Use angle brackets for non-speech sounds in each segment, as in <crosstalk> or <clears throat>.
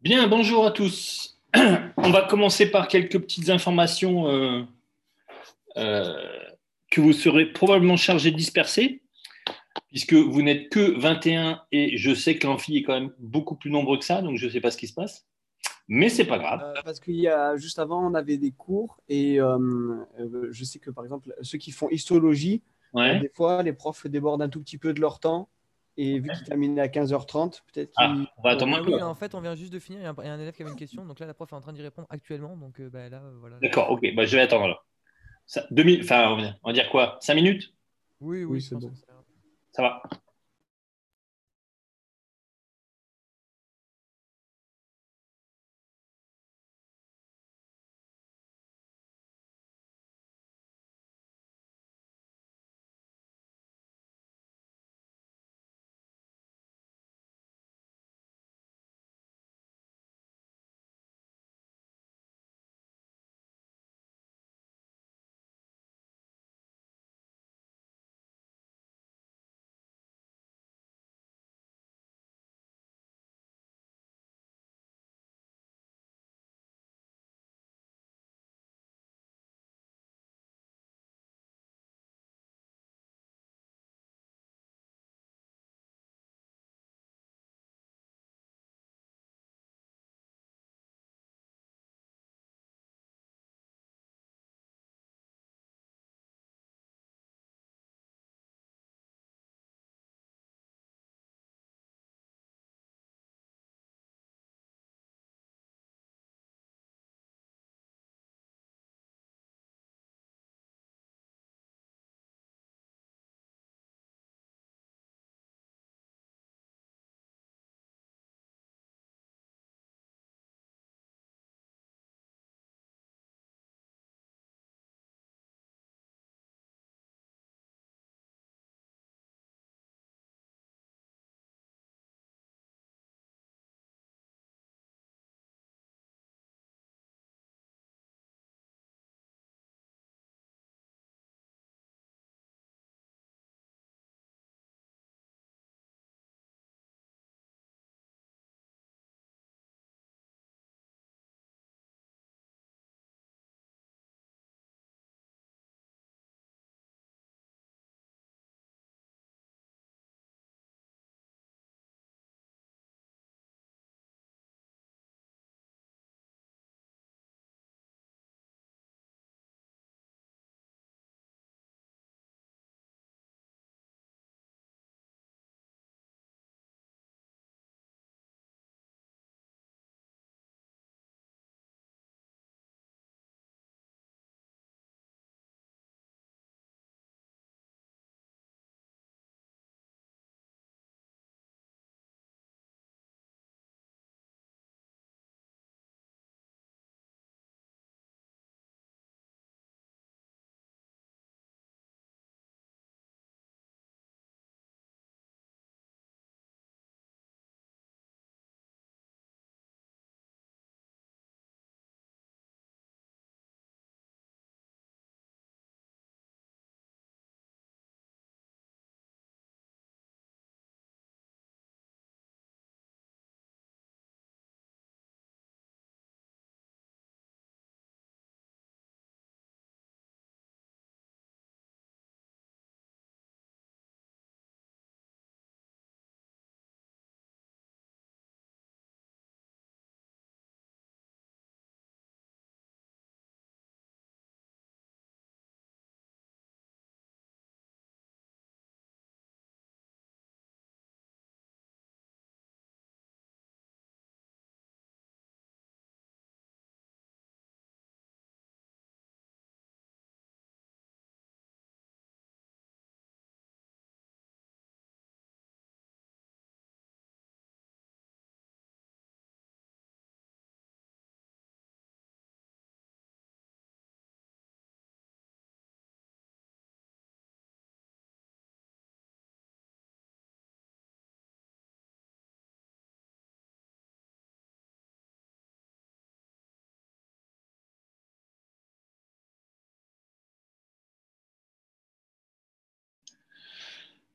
Bien, bonjour à tous. <clears throat> On va commencer par quelques petites informations euh, euh, que vous serez probablement chargés de disperser, puisque vous n'êtes que 21 et je sais que l'amphi est quand même beaucoup plus nombreux que ça, donc je ne sais pas ce qui se passe. Mais c'est pas grave. Euh, parce qu'il y a juste avant, on avait des cours et je sais que par exemple, ceux qui font histologie, des fois, les profs débordent un tout petit peu de leur temps et vu qu'il termine à 15h30, peut-être ah, on va attendre un peu. en fait, on vient juste de finir. Il y, a un, élève qui avait une question. Donc là, la prof est en train d'y répondre actuellement. Donc euh, bah, là, euh, voilà. D'accord, ok. Bah, je vais attendre là. Ça, enfin, on va dire quoi 5 minutes? Oui, oui, c'est bon. Ça va.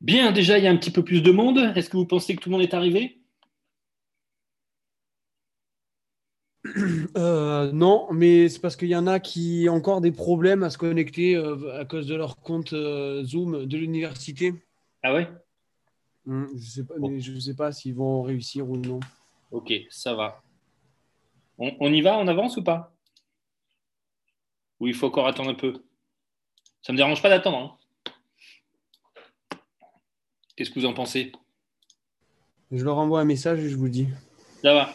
Bien, déjà, il y a un petit peu plus de monde. Est-ce que vous pensez que tout le monde est arrivé? Euh, non, mais c'est parce qu'il y en a qui ont encore des problèmes à se connecter euh, à cause de leur compte euh, Zoom de l'université. Ah ouais? Hmm, Je sais pas, mais je sais pas s'ils vont réussir ou non. Ok, ça va. On, on y va, on avance ou pas? Ou il faut encore attendre un peu? Ça me dérange pas d'attendre. hein. Qu'est-ce que vous en pensez? Je leur envoie un message et je vous dis. Ça va.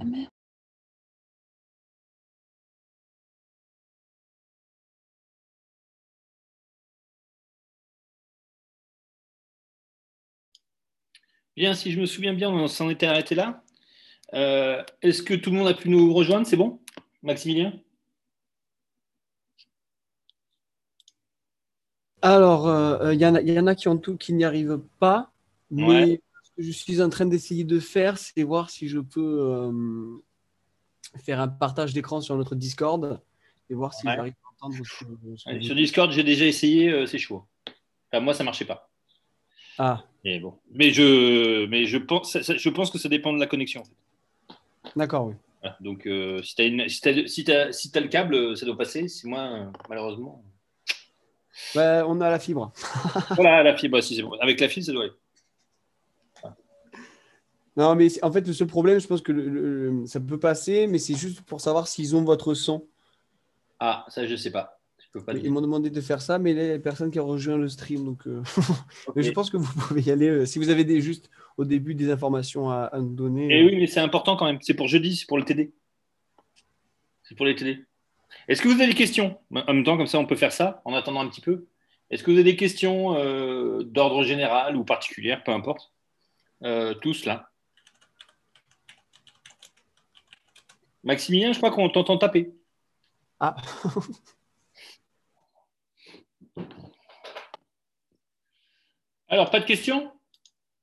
Ah. Bien, si je me souviens bien, on s'en était arrêté là. Euh, Est-ce que tout le monde a pu nous rejoindre? C'est bon? Maximilien? Alors, euh, il y, en a- il y en a qui ont tout, qui n'y arrivent pas. Mais Ouais. Je suis en train d'essayer de faire, c'est voir si je peux euh, faire un partage d'écran sur notre Discord et voir si Ouais. j'arrive à entendre ce ce Allez, Sur Discord, j'ai déjà essayé, euh, c'est chaud. Enfin, moi, ça marchait pas. Ah, Mais bon. Mais je, mais je pense, je pense que ça dépend de la connexion. en fait. d'accord, oui. Voilà. Donc, euh, si tu as, si t'as- si t'as le câble, euh, ça doit passer. Si moi, malheureusement. Bah, on a la fibre. Voilà, la fibre, si c'est bon. Avec la fibre, ça doit aller. Non, mais en fait, le seul problème, je pense que le- le- ça peut passer, mais c'est juste pour savoir s'ils ont votre son. Ah, ça, je sais pas. Je peux pas Ils m'ont demandé de faire ça, mais là, il y a personne qui a rejoint le stream. Donc, euh, <laughs> je pense que vous pouvez y aller. euh, si vous avez des, juste au début des informations à, à nous donner. Et euh, oui, mais c'est important quand même. C'est pour jeudi, c'est pour le TD. C'est pour les TD. Est-ce que vous avez des questions? En même temps, comme ça, on peut faire ça en attendant un petit peu. Est-ce que vous avez des questions d'ordre général ou particulière, peu importe? Tous là. Maximilien, je crois qu'on t'entend taper. Ah, <laughs> Alors, pas de questions?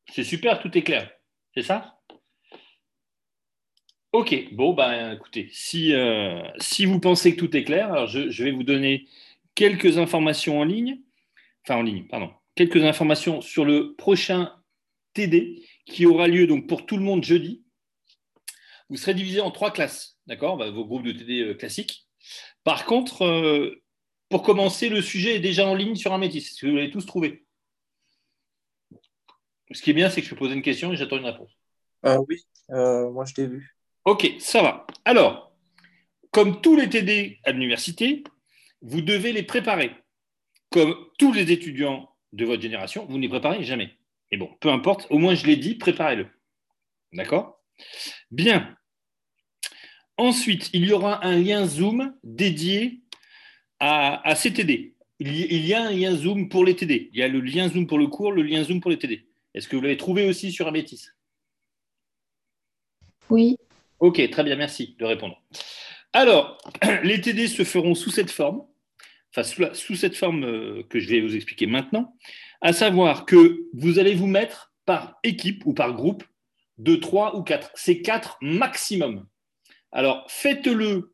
C'est super, tout est clair. C'est ça? Ok, bon, ben écoutez, si, euh, si vous pensez que tout est clair, alors je, je vais vous donner quelques informations en ligne, enfin en ligne, pardon, quelques informations sur le prochain TD qui aura lieu donc pour tout le monde jeudi. Vous serez divisé en trois classes, d'accord Bah, Vos groupes de TD euh, classiques. Par contre, euh, pour commencer, le sujet est déjà en ligne sur un métis, si vous l'avez tous trouvé? Ce qui est bien, c'est que je peux poser une question et j'attends une réponse. Euh, oui, euh, moi je t'ai vu. Ok, ça va. Alors, comme tous les TD à l'université, vous devez les préparer. Comme tous les étudiants de votre génération, vous ne les préparez jamais. Mais bon, peu importe, au moins je l'ai dit, préparez-le. D'accord? Bien. Ensuite, il y aura un lien Zoom dédié à, à ces TD. Il y, il y a un lien Zoom pour les TD. Il y a le lien Zoom pour le cours, le lien Zoom pour les TD. Est-ce que vous l'avez trouvé aussi sur Amétis? Oui. Ok, très bien, merci de répondre. Alors, <clears throat> les TD se feront sous cette forme, enfin sous, la- sous cette forme euh, que je vais vous expliquer maintenant, à savoir que vous allez vous mettre par équipe ou par groupe de 3 ou 4. C'est 4 maximum. Alors, faites-le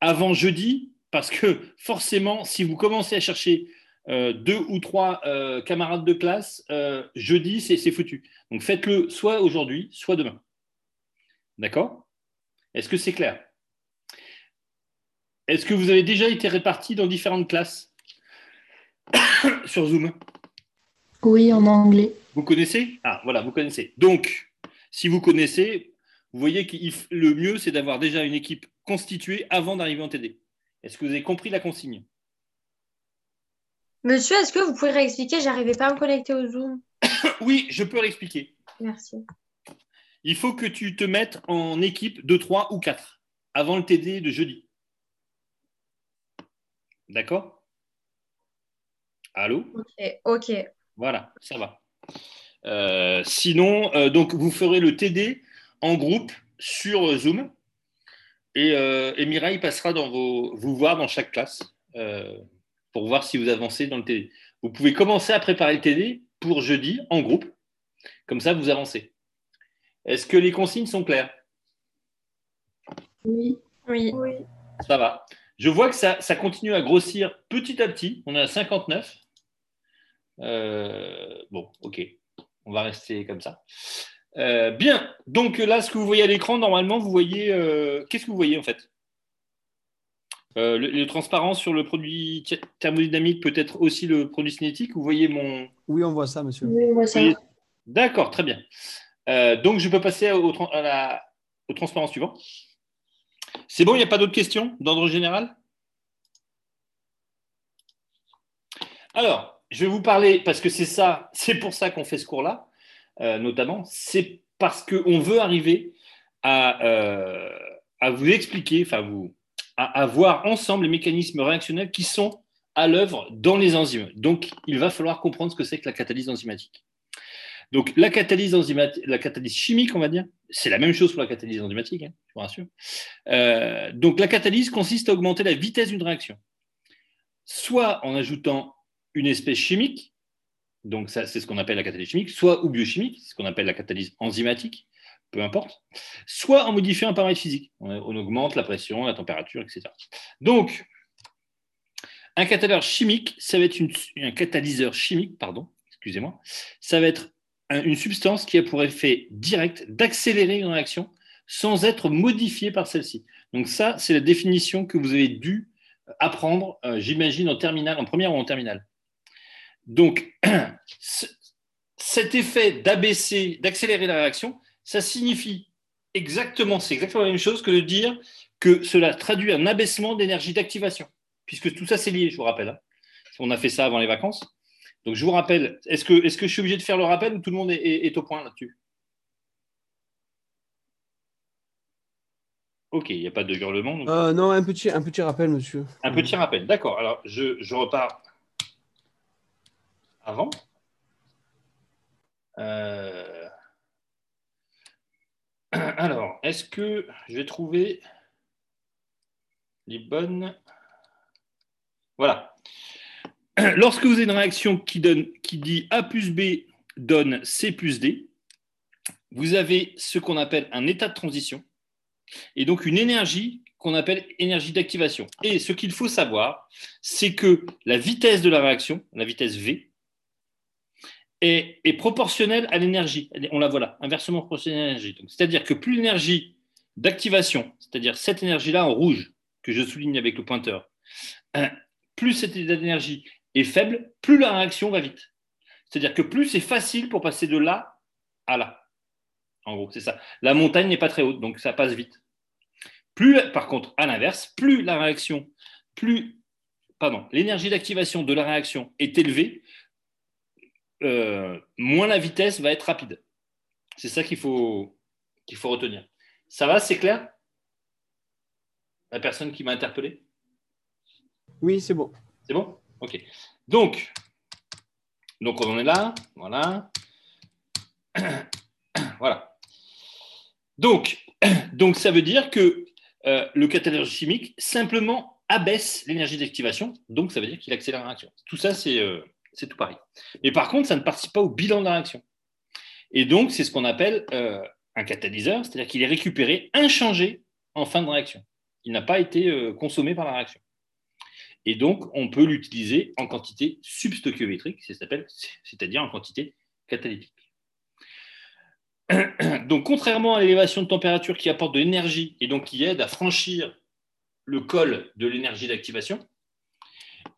avant jeudi parce que forcément, si vous commencez à chercher euh, deux ou trois euh, camarades de classe, euh, jeudi, c'est foutu. Donc faites-le soit aujourd'hui, soit demain. D'accord? Est-ce que c'est clair? Est-ce que vous avez déjà été répartis dans différentes classes <coughs> sur Zoom? Oui, en anglais. Vous connaissez? Ah, voilà, vous connaissez. Donc, si vous connaissez, vous voyez que le mieux, c'est d'avoir déjà une équipe constituée avant d'arriver en TD. Est-ce que vous avez compris la consigne? Monsieur, est-ce que vous pouvez réexpliquer? J'arrivais pas à me connecter au Zoom. <coughs> oui, je peux réexpliquer. Merci. Il faut que tu te mettes en équipe de 3 ou 4 avant le TD de jeudi. D'accord? Allô? Ok, ok. Voilà, ça va. Euh, sinon, euh, donc vous ferez le TD en groupe sur Zoom et, euh, et Mireille passera dans vos, vous voir dans chaque classe pour voir si vous avancez dans le TD. Vous pouvez commencer à préparer le TD pour jeudi en groupe. Comme ça, vous avancez. Est-ce que les consignes sont claires? Oui. Oui. Ça va. Je vois que ça, continue à grossir petit à petit. On est à 59. Euh, bon, ok. On va rester comme ça. Euh, bien. Donc là, ce que vous voyez à l'écran, normalement, vous voyez. Euh, qu'est-ce que vous voyez en fait? Euh, le, transparent sur le produit thermodynamique peut être aussi le produit cinétique? Vous voyez mon. Oui, on voit ça, monsieur. Oui, on voit ça. D'accord, très bien. Euh, donc, je peux passer au, au transparent suivant. C'est bon, il n'y a pas d'autres questions d'ordre général? Alors, je vais vous parler, parce que c'est ça, <laughs> c'est pour ça qu'on fait ce cours-là, euh, notamment, c'est parce qu'on veut arriver à, à vous expliquer, enfin, vous, à, voir ensemble les mécanismes réactionnels qui sont à l'œuvre dans les enzymes. Donc, il va falloir comprendre ce que c'est que la catalyse enzymatique. Donc, la catalyse, la catalyse chimique, on va dire, c'est la même chose pour la catalyse enzymatique, hein, je vous rassure. Euh, donc, la catalyse consiste à augmenter la vitesse d'une réaction, soit en ajoutant une espèce chimique, donc c'est ce qu'on appelle la catalyse chimique, soit ou biochimique, ce qu'on appelle la catalyse enzymatique, peu importe, soit en modifiant un paramètre physique. On, augmente la pression, la température, etc. Donc, un catalyseur chimique, ça va être un catalyseur chimique, pardon, excusez-moi, ça va être une substance qui a pour effet direct d'accélérer une réaction sans être modifiée par celle-ci. Donc ça, c'est la définition que vous avez dû apprendre, euh, j'imagine, en terminale, en première ou en terminale. Donc, <clears throat> cet effet d'abaisser, d'accélérer la réaction, ça signifie exactement, c'est exactement la même chose que de dire que cela traduit un abaissement d'énergie d'activation, puisque tout ça c'est lié, je vous rappelle. Hein. On a fait ça avant les vacances. Donc je vous rappelle, est-ce que, est que je suis obligé de faire le rappel ou tout le monde est, au point là-dessus? Ok, il n'y a pas de hurlement. Euh, non, un petit, un petit rappel, monsieur. Un petit rappel, d'accord. Alors je, je repars avant. Euh... <clears throat> Alors, est-ce que je vais trouver les bonnes. Voilà. <clears throat> Lorsque vous avez une réaction qui, donne, qui dit A plus B donne C plus D, vous avez ce qu'on appelle un état de transition et donc une énergie qu'on appelle énergie d'activation. Et ce qu'il faut savoir, c'est que la vitesse de la réaction, la vitesse V, est, proportionnelle à l'énergie. On la voit là, inversement proportionnelle à l'énergie. C'est-à-dire que plus l'énergie d'activation, c'est-à-dire cette énergie-là en rouge, que je souligne avec le pointeur, euh, plus cette énergie est faible, plus la réaction va vite. C'est-à-dire que plus c'est facile pour passer de là à là. En gros, c'est ça. La montagne n'est pas très haute, donc ça passe vite. Plus, par contre, à l'inverse, plus la réaction, plus, l'énergie d'activation de la réaction est élevée, euh, moins la vitesse va être rapide. C'est ça qu'il faut, qu'il faut retenir. Ça va, c'est clair? La personne qui m'a interpellé? Oui, c'est bon. C'est bon? Ok. Donc, donc, on en est là. Voilà. <coughs> voilà. Donc, <coughs> donc, ça veut dire que euh, le catalyseur chimique simplement abaisse l'énergie d'activation. Donc, ça veut dire qu'il accélère la réaction. Tout ça, c'est euh, c'est tout pareil. Mais par contre, ça ne participe pas au bilan de la réaction. Et donc, c'est ce qu'on appelle euh, un catalyseur, c'est-à-dire qu'il est récupéré inchangé en fin de réaction. Il n'a pas été euh, consommé par la réaction. Et donc, on peut l'utiliser en quantité substoichiométrique, c'est-à-dire en quantité catalytique. <clears throat> Donc, contrairement à l'élévation de température qui apporte de l'énergie et donc qui aide à franchir le col de l'énergie d'activation,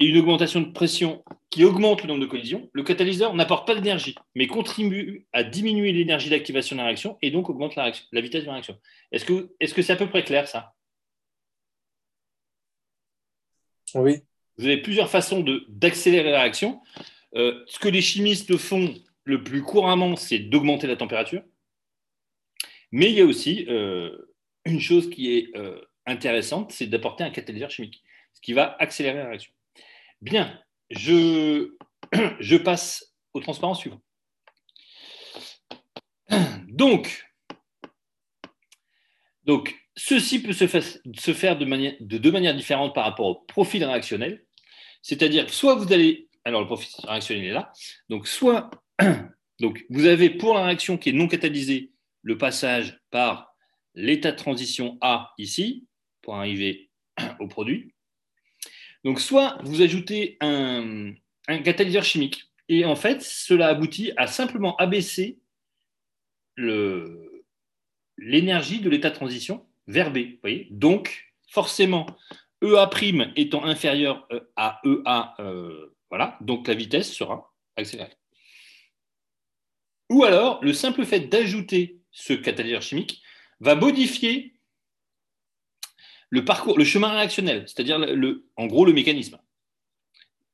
et une augmentation de pression qui augmente le nombre de collisions, le catalyseur n'apporte pas d'énergie, mais contribue à diminuer l'énergie d'activation de la réaction et donc augmente la, vitesse de la réaction. Est-ce que c'est -ce c'est à peu près clair ça? Oui. Vous avez plusieurs façons d'accélérer la réaction. Euh, ce que les chimistes font le plus couramment, c'est d'augmenter la température. Mais il y a aussi euh, une chose qui est euh, intéressante, c'est d'apporter un catalyseur chimique, ce qui va accélérer la réaction. Bien, <clears throat> je, passe au transparent suivant. <clears throat> Donc, donc ceci peut se, faire de deux manières différentes par rapport au profil réactionnel. C'est-à-dire, soit vous allez. Alors, le profil réactionnel est là. Donc, soit <clears throat> donc, vous avez pour la réaction qui est non catalysée le passage par l'état de transition A ici, pour arriver au produit. Donc, soit vous ajoutez un, catalyseur chimique, et en fait, cela aboutit à simplement abaisser l'énergie de l'état de transition vers B. Voyez Donc, forcément, EA' étant inférieur euh, à EA, euh, voilà, donc la vitesse sera accélérée. Ou alors, le simple fait d'ajouter ce catalyseur chimique va modifier le parcours, le chemin réactionnel, c'est-à-dire le, en gros le mécanisme.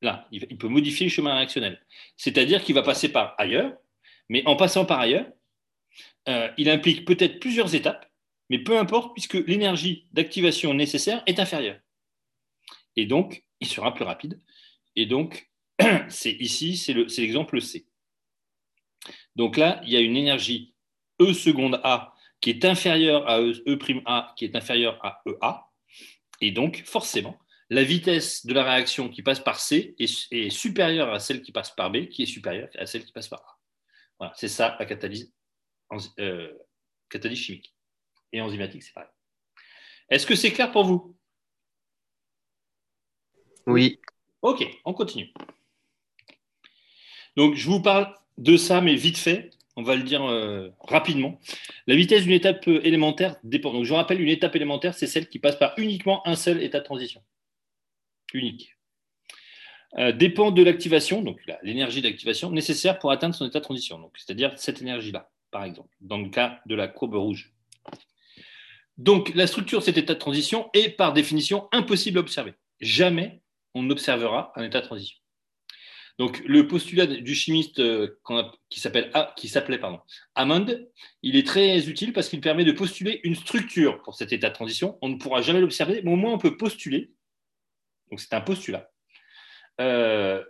Là, il peut modifier le chemin réactionnel. C'est-à-dire qu'il va passer par ailleurs, mais en passant par ailleurs, euh, il implique peut-être plusieurs étapes, mais peu importe, puisque l'énergie d'activation nécessaire est inférieure. Et donc, il sera plus rapide. Et donc, <clears throat> c'est ici, c'est l'exemple C. Donc là, il y a une énergie E seconde A qui est inférieure à E', e A qui est inférieure à EA. Et donc, forcément, la vitesse de la réaction qui passe par C est, supérieure à celle qui passe par B, qui est supérieure à celle qui passe par A. Voilà, c'est ça la catalyse, euh, catalyse chimique. Et enzymatique, c'est pareil. Est-ce que c'est clair pour vous? Oui. Ok, on continue. Donc, je vous parle de ça, mais vite fait, on va le dire euh, rapidement. La vitesse d'une étape euh, élémentaire dépend. Donc, je rappelle, une étape élémentaire, c'est celle qui passe par uniquement un seul état de transition. Unique. Euh, dépend de l'activation, donc l'énergie d'activation nécessaire pour atteindre son état de transition. C'est-à-dire cette énergie-là, par exemple, dans le cas de la courbe rouge. Donc, la structure de cet état de transition est par définition impossible à observer. Jamais on n'observera un état de transition. Donc, le postulat du chimiste euh, qui s'appelait Hammond, il est très utile parce qu'il permet de postuler une structure pour cet état de transition. On ne pourra jamais l'observer, mais au moins on peut postuler. Donc, c'est un postulat. Euh,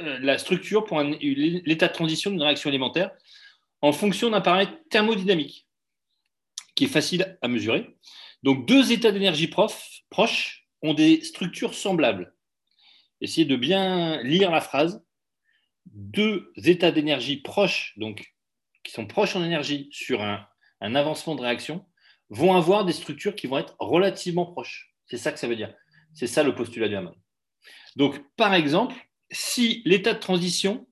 euh, la structure pour l'état de transition d'une réaction élémentaire en fonction d'un paramètre thermodynamique qui est facile à mesurer. Donc, deux états d'énergie proches ont des structures semblables essayez de bien lire la phrase. Deux états d'énergie proches, donc qui sont proches en énergie sur un, avancement de réaction, vont avoir des structures qui vont être relativement proches. C'est ça que ça veut dire. C'est ça le postulat de Hammond. Donc, par exemple, si l'état de transition,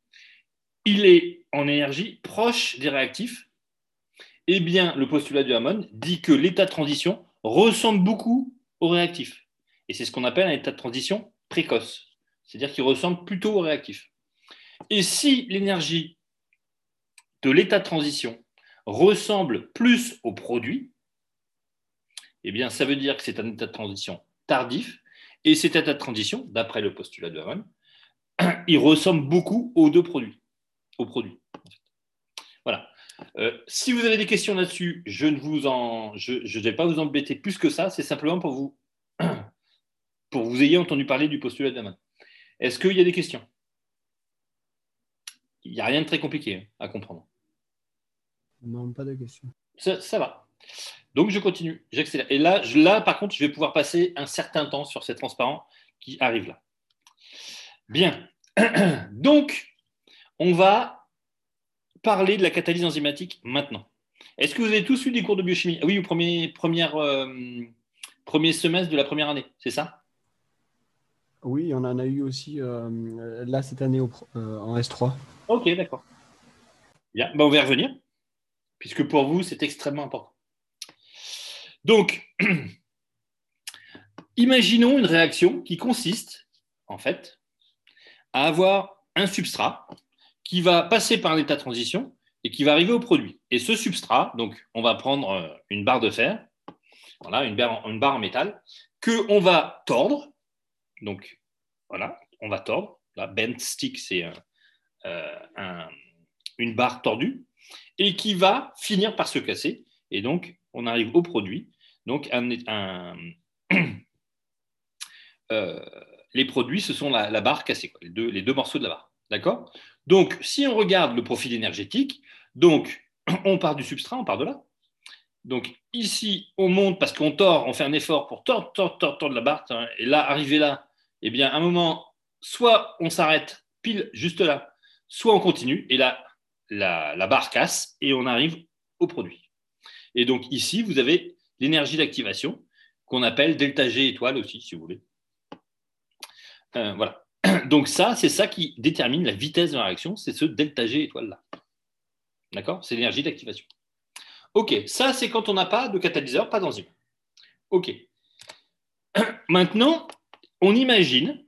il est en énergie proche des réactifs, eh bien, le postulat de Hammond dit que l'état de transition ressemble beaucoup aux réactifs. Et c'est ce qu'on appelle un état de transition précoce c'est-à-dire qu'il ressemble plutôt au réactif. Et si l'énergie de l'état de transition ressemble plus au produit, eh bien, ça veut dire que c'est un état de transition tardif. Et cet état de transition, d'après le postulat de Hammond, <clears throat> il ressemble beaucoup aux deux produits. Aux produits. Voilà. Euh, si vous avez des questions là-dessus, je ne vais pas vous embêter plus que ça. C'est simplement pour vous, <clears throat> pour vous ayez entendu parler du postulat de Hammond. Est-ce qu'il y a des questions? Il n'y a rien de très compliqué à comprendre. Non, pas de questions. Ça, va. Donc, je continue, j'accélère. Et là, là, par contre, je vais pouvoir passer un certain temps sur ces transparents qui arrivent là. Bien. <clears throat> Donc, on va parler de la catalyse enzymatique maintenant. Est-ce que vous avez tous eu des cours de biochimie? Oui, au premier, première, euh, premier semestre de la première année, c'est ça? Oui, on en a eu aussi euh, là cette année euh, en S3. Ok, d'accord. Bien, Ben, on va y revenir, puisque pour vous, c'est extrêmement important. Donc, <clears throat> imaginons une réaction qui consiste, en fait, à avoir un substrat qui va passer par un état de transition et qui va arriver au produit. Et ce substrat, donc, on va prendre euh, une barre de fer, voilà, une barre, une barre en métal, que on va tordre. Donc, voilà, on va tordre. La bent stick, c'est euh, un- une barre tordue et qui va finir par se casser. Et donc, on arrive au produit. Donc, <clears throat> euh, les produits, ce sont la, barre cassée, quoi, les, deux, les deux morceaux de la barre. D'accord? Donc, si on regarde le profil énergétique, donc, <clears throat> on part du substrat, on part de là. Donc, ici, on monte parce qu'on tord, on fait un effort pour tordre, tordre, tordre, tordre la barre. hein, Et là, arrivé là, eh bien, à un moment, soit on s'arrête pile juste là, soit on continue, et là, la, barre casse, et on arrive au produit. Et donc, ici, vous avez l'énergie d'activation, qu'on appelle delta G étoile aussi, si vous voulez. Euh, voilà. <clears throat> Donc ça, c'est ça qui détermine la vitesse de la réaction, c'est ce delta G étoile-là. D'accord? C'est l'énergie d'activation. OK, ça, c'est quand on n'a pas de catalyseur, pas d'enzyme. OK. <clears throat> Maintenant, on imagine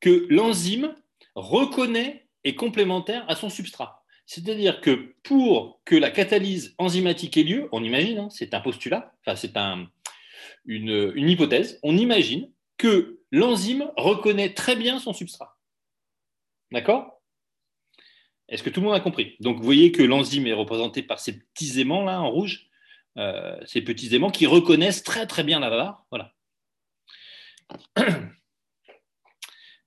que l'enzyme reconnaît et complémentaire à son substrat. C'est-à-dire que pour que la catalyse enzymatique ait lieu, on imagine, hein, c'est un postulat, enfin c'est un, une, une hypothèse, on imagine que l'enzyme reconnaît très bien son substrat. D'accord? Est-ce que tout le monde a compris? Donc vous voyez que l'enzyme est représentée par ces petits aimants là en rouge, euh, ces petits aimants qui reconnaissent très très bien la barre. Voilà.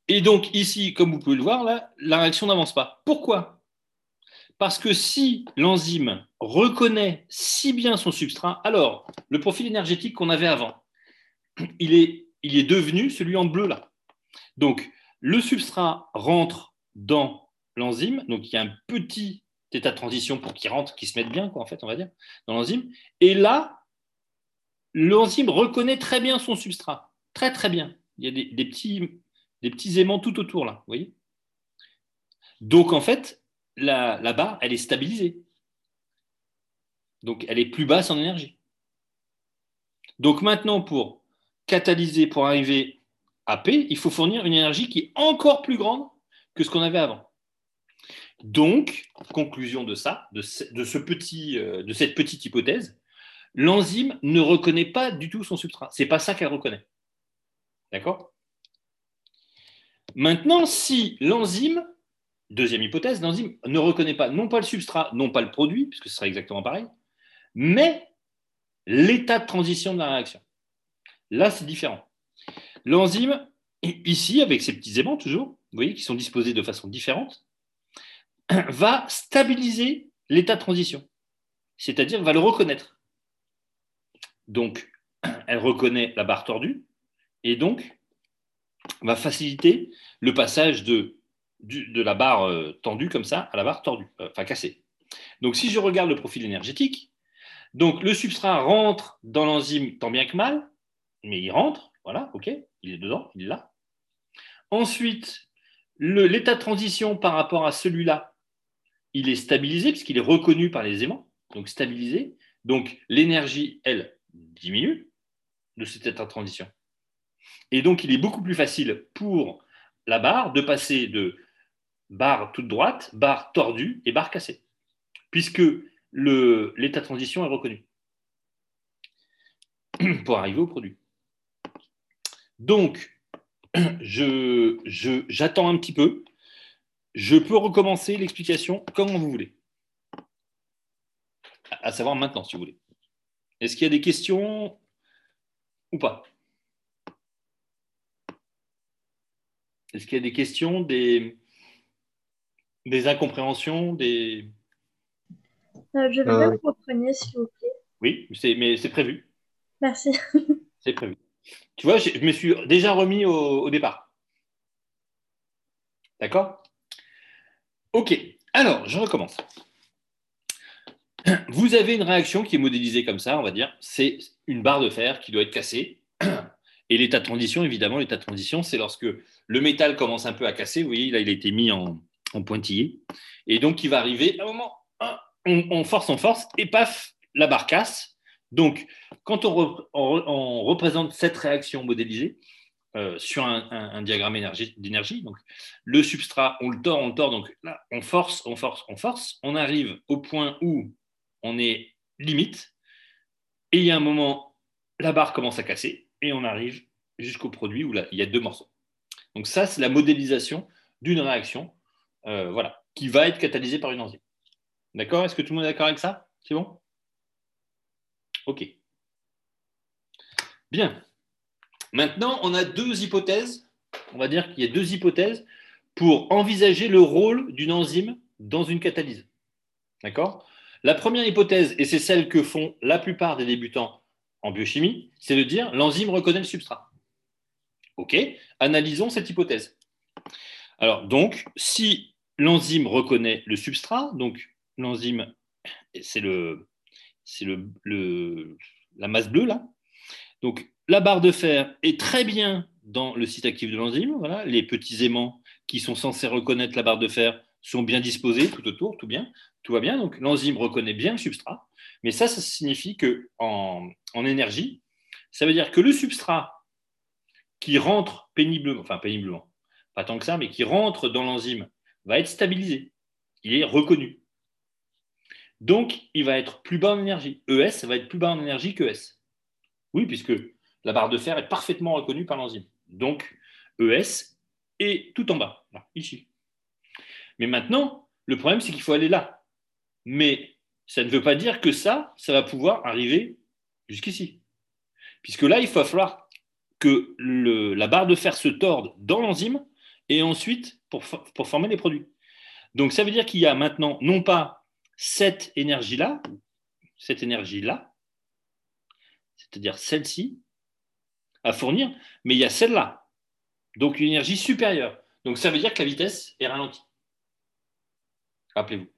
Et donc ici, comme vous pouvez le voir, là, la réaction n'avance pas. Pourquoi? Parce que si l'enzyme reconnaît si bien son substrat, alors le profil énergétique qu'on avait avant, il est, devenu celui en bleu là. Donc le substrat rentre dans l'enzyme, donc il y a un petit état de transition pour qu'il rentre, qu'il se mette bien, quoi, en fait, on va dire, dans l'enzyme. Et là, l'enzyme reconnaît très bien son substrat, très très bien. Il y a des, petits aimants tout autour là, voyez Donc en fait, la, barre, elle est stabilisée. Donc elle est plus basse en énergie. Donc maintenant, pour catalyser, pour arriver à P, il faut fournir une énergie qui est encore plus grande que ce qu'on avait avant. Donc, conclusion de ça, de, ce, ce de cette petite hypothèse, l'enzyme ne reconnaît pas du tout son substrat. C'est pas ça qu'elle reconnaît. D'accord? Maintenant, si l'enzyme, deuxième hypothèse, l'enzyme ne reconnaît pas non pas le substrat, non pas le produit, puisque ce sera exactement pareil, mais l'état de transition de la réaction. Là, c'est différent. L'enzyme, ici, avec ces petits aimants toujours, vous voyez, qui sont disposés de façon différente, <clears throat> va stabiliser l'état de transition, c'est-à-dire va le reconnaître. Donc, <clears throat> elle reconnaît la barre tordue, et donc, va faciliter le passage de, de la barre euh, tendue comme ça à la barre tordue, euh, enfin cassée. Donc si je regarde le profil énergétique, donc le substrat rentre dans l'enzyme tant bien que mal, mais il rentre, voilà, ok, il est dedans, il est là. Ensuite, l'état de transition par rapport à celui-là, il est stabilisé puisqu'il est reconnu par les aimants, donc stabilisé. Donc l'énergie, elle, diminue de cet état de transition. Et donc, il est beaucoup plus facile pour la barre de passer de barre toute droite, barre tordue et barre cassée, puisque l'état de transition est reconnu <clears throat> pour arriver au produit. Donc, <clears throat> j'attends un petit peu. Je peux recommencer l'explication comme vous voulez. À savoir maintenant, si vous voulez. Est-ce qu'il y a des questions ou pas? Est-ce qu'il y a des questions, des, des incompréhensions, des... Euh, je veux bien que vous repreniez, s'il vous plaît. Oui, mais c'est prévu. Merci. <laughs> c'est prévu. Tu vois, je me suis déjà remis au, au départ. D'accord? Ok, alors, je recommence. Vous avez une réaction qui est modélisée comme ça, on va dire. C'est une barre de fer qui doit être cassée. Et l'état de transition, évidemment, l'état de transition, c'est lorsque le métal commence un peu à casser. Vous voyez, là, il a été mis en, pointillé. Et donc, il va arriver à un moment, on, force, on force, et paf, la barre casse. Donc, quand on, représente cette réaction modélisée euh, sur un, diagramme d'énergie, le substrat, on le tord, on le tord, donc là, on force, on force, on force, on arrive au point où on est limite, et il y a un moment, la barre commence à casser, et on arrive jusqu'au produit où il y a deux morceaux. Donc ça, c'est la modélisation d'une réaction euh, voilà, qui va être catalysée par une enzyme. D'accord? Est-ce que tout le monde est d'accord avec ça? C'est bon? Ok. Bien. Maintenant, on a deux hypothèses. On va dire qu'il y a deux hypothèses pour envisager le rôle d'une enzyme dans une catalyse. D'accord? La première hypothèse, et c'est celle que font la plupart des débutants biochimie, c'est de dire l'enzyme reconnaît le substrat. OK Analysons cette hypothèse. Alors, donc, si l'enzyme reconnaît le substrat, donc l'enzyme, c'est le, c'est le, la masse bleue là. Donc, la barre de fer est très bien dans le site actif de l'enzyme. Voilà, les petits aimants qui sont censés reconnaître la barre de fer sont bien disposés tout autour, tout bien, tout va bien. Donc, l'enzyme reconnaît bien le substrat. Mais ça, ça signifie que en, énergie, ça veut dire que le substrat qui rentre péniblement, enfin péniblement, pas tant que ça, mais qui rentre dans l'enzyme, va être stabilisé. Il est reconnu. Donc, il va être plus bas en énergie. ES va être plus bas en énergie que S. Oui, puisque la barre de fer est parfaitement reconnue par l'enzyme. Donc, ES est tout en bas, ici. Mais maintenant, le problème, c'est qu'il faut aller là. Mais ça ne veut pas dire que ça, ça va pouvoir arriver jusqu'ici. Puisque là, il va falloir que la barre de fer se torde dans l'enzyme et ensuite pour, pour former les produits. Donc ça veut dire qu'il y a maintenant non pas cette énergie-là, cette énergie-là, c'est-à-dire celle-ci, à fournir, mais il y a celle-là. Donc une énergie supérieure. Donc ça veut dire que la vitesse est ralentie. Rappelez-vous.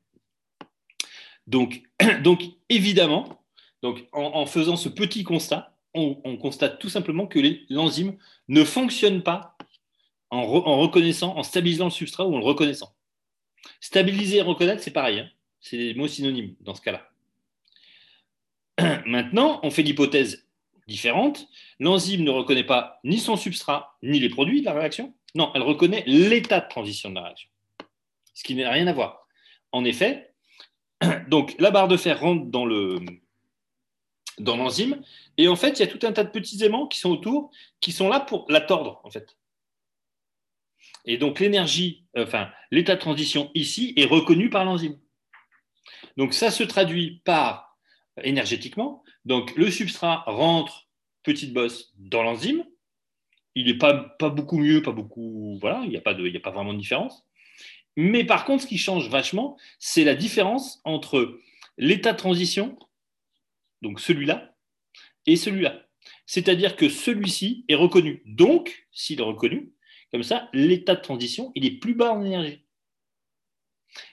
Donc, <clears throat> donc évidemment, donc en faisant ce petit constat, on, constate tout simplement que l'enzyme ne fonctionne pas en, reconnaissant, en stabilisant le substrat ou en le reconnaissant. Stabiliser et reconnaître, c'est pareil. Hein. c'est des mots synonymes dans ce cas-là. <clears throat> Maintenant, on fait l'hypothèse différente. L'enzyme ne reconnaît pas ni son substrat, ni les produits de la réaction. Non, elle reconnaît l'état de transition de la réaction. Ce qui n'a rien à voir. En effet, <clears throat> donc la barre de fer rentre dans le, dans l'enzyme. Et en fait, il y a tout un tas de petits aimants qui sont autour, qui sont là pour la tordre, en fait. Et donc, l'énergie, enfin, l'état de transition ici est reconnu par l'enzyme. Donc, ça se traduit par énergétiquement. Donc, le substrat rentre, petite bosse, dans l'enzyme. Il n'est pas, beaucoup mieux, pas beaucoup. Voilà, il n'y a, pas a pas vraiment de différence. Mais par contre, ce qui change vachement, c'est la différence entre l'état de transition donc celui-là, et celui-là. C'est-à-dire que celui-ci est reconnu. Donc, s'il est reconnu, comme ça, l'état de transition, il est plus bas en énergie.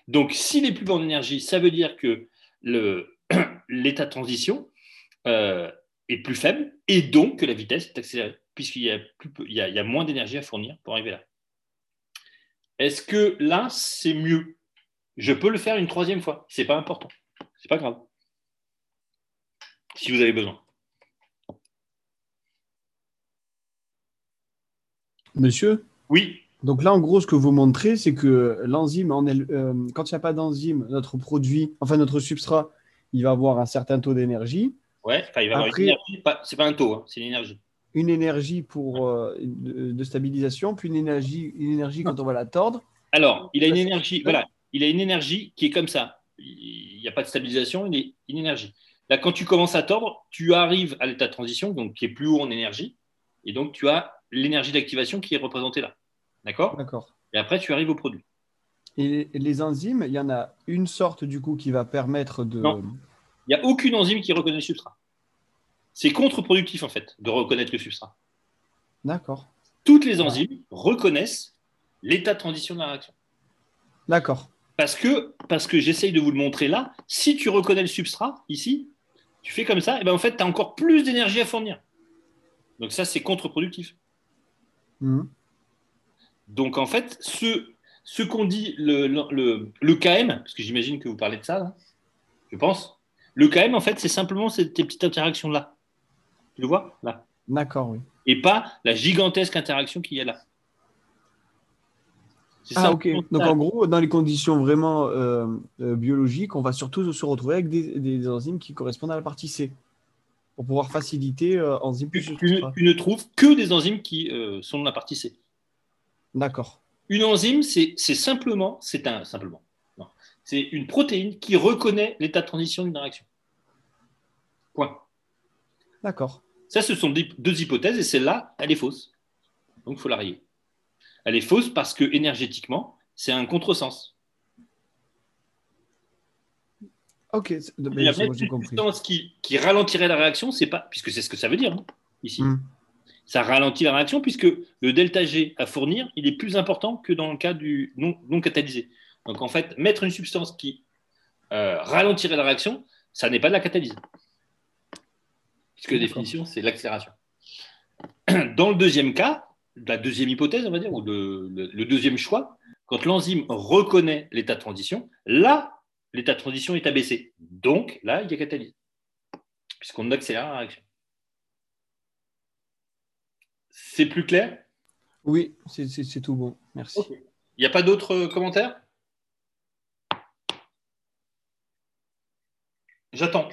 Donc, s'il est plus bas en énergie, ça veut dire que <clears throat> l'état de transition euh, est plus faible et donc que la vitesse est accélérée, puisqu'il y, y, a moins d'énergie à fournir pour arriver là. Est-ce que là, c'est mieux? Je peux le faire une troisième fois. Ce n'est pas important. Ce n'est pas grave si vous avez besoin. Monsieur? Oui. Donc là, en gros, ce que vous montrez, c'est que l'enzyme, euh, quand il n'y a pas d'enzyme, notre produit, enfin notre substrat, il va avoir un certain taux d'énergie. Ouais, il va avoir une énergie, c'est pas un taux, hein, c'est une énergie. Une énergie pour, euh, de, stabilisation, puis une énergie, une énergie quand on va la tordre. Alors, il a une énergie, voilà, il a une énergie qui est comme ça. Il n'y a pas de stabilisation, il est une énergie. Là, quand tu commences à tordre, tu arrives à l'état de transition, donc qui est plus haut en énergie, et donc tu as l'énergie d'activation qui est représentée là. D'accord? D'accord. Et après, tu arrives au produit. Et les enzymes, il y en a une sorte du coup qui va permettre de. Non. Il n'y a aucune enzyme qui reconnaît le substrat. C'est contre-productif en fait de reconnaître le substrat. D'accord. Toutes les enzymes reconnaissent l'état de transition de la réaction. D'accord. Parce que, parce que j'essaye de vous le montrer là, si tu reconnais le substrat ici, tu fais comme ça, et ben en fait, tu as encore plus d'énergie à fournir. Donc ça, c'est contre-productif. Mhm. Donc en fait, ce, ce qu'on dit, le, le, le KM, parce que j'imagine que vous parlez de ça, là, je pense, le KM, en fait, c'est simplement ces petites interactions-là. Tu le vois Là? D'accord, oui. Et pas la gigantesque interaction qu'il y a là. C'est Ah, ça. ok. Donc, en gros, dans les conditions vraiment euh, euh, biologiques, on va surtout se retrouver avec des, des enzymes qui correspondent à la partie C pour pouvoir faciliter euh, enzymes tu, plus tu- ne trouves que des enzymes qui sont de la partie C. D'accord. Une enzyme, c'est simplement, c'est un simplement, non, c'est une protéine qui reconnaît l'état de transition d'une réaction. Point. D'accord. Ça, ce sont deux hypothèses et celle-là, elle est fausse. Donc, il faut la rayer. Elle est fausse parce que énergétiquement, c'est un contresens. Ok. mais a c'est- moi, mettre j'ai une compris. substance qui, qui ralentirait la réaction, c'est pas, puisque c'est ce que ça veut dire hein, ici. Hmm. Ça ralentit la réaction puisque le delta G à fournir, il est plus important que dans le cas du non, non catalysé. Donc en fait, mettre une substance qui euh, ralentirait la réaction, ça n'est pas de la catalyse. Puisque la définition, c'est l'accélération. <clears throat> Dans le deuxième cas, la deuxième hypothèse, on va dire, ou le, le- le deuxième choix, quand l'enzyme reconnaît l'état de transition, là, l'état de transition est abaissé. Donc là, il y a catalyse. Puisqu'on accélère la réaction. C'est plus clair? Oui, c'est- tout bon. Merci. Il n'y a pas d'autres euh, commentaires? J'attends.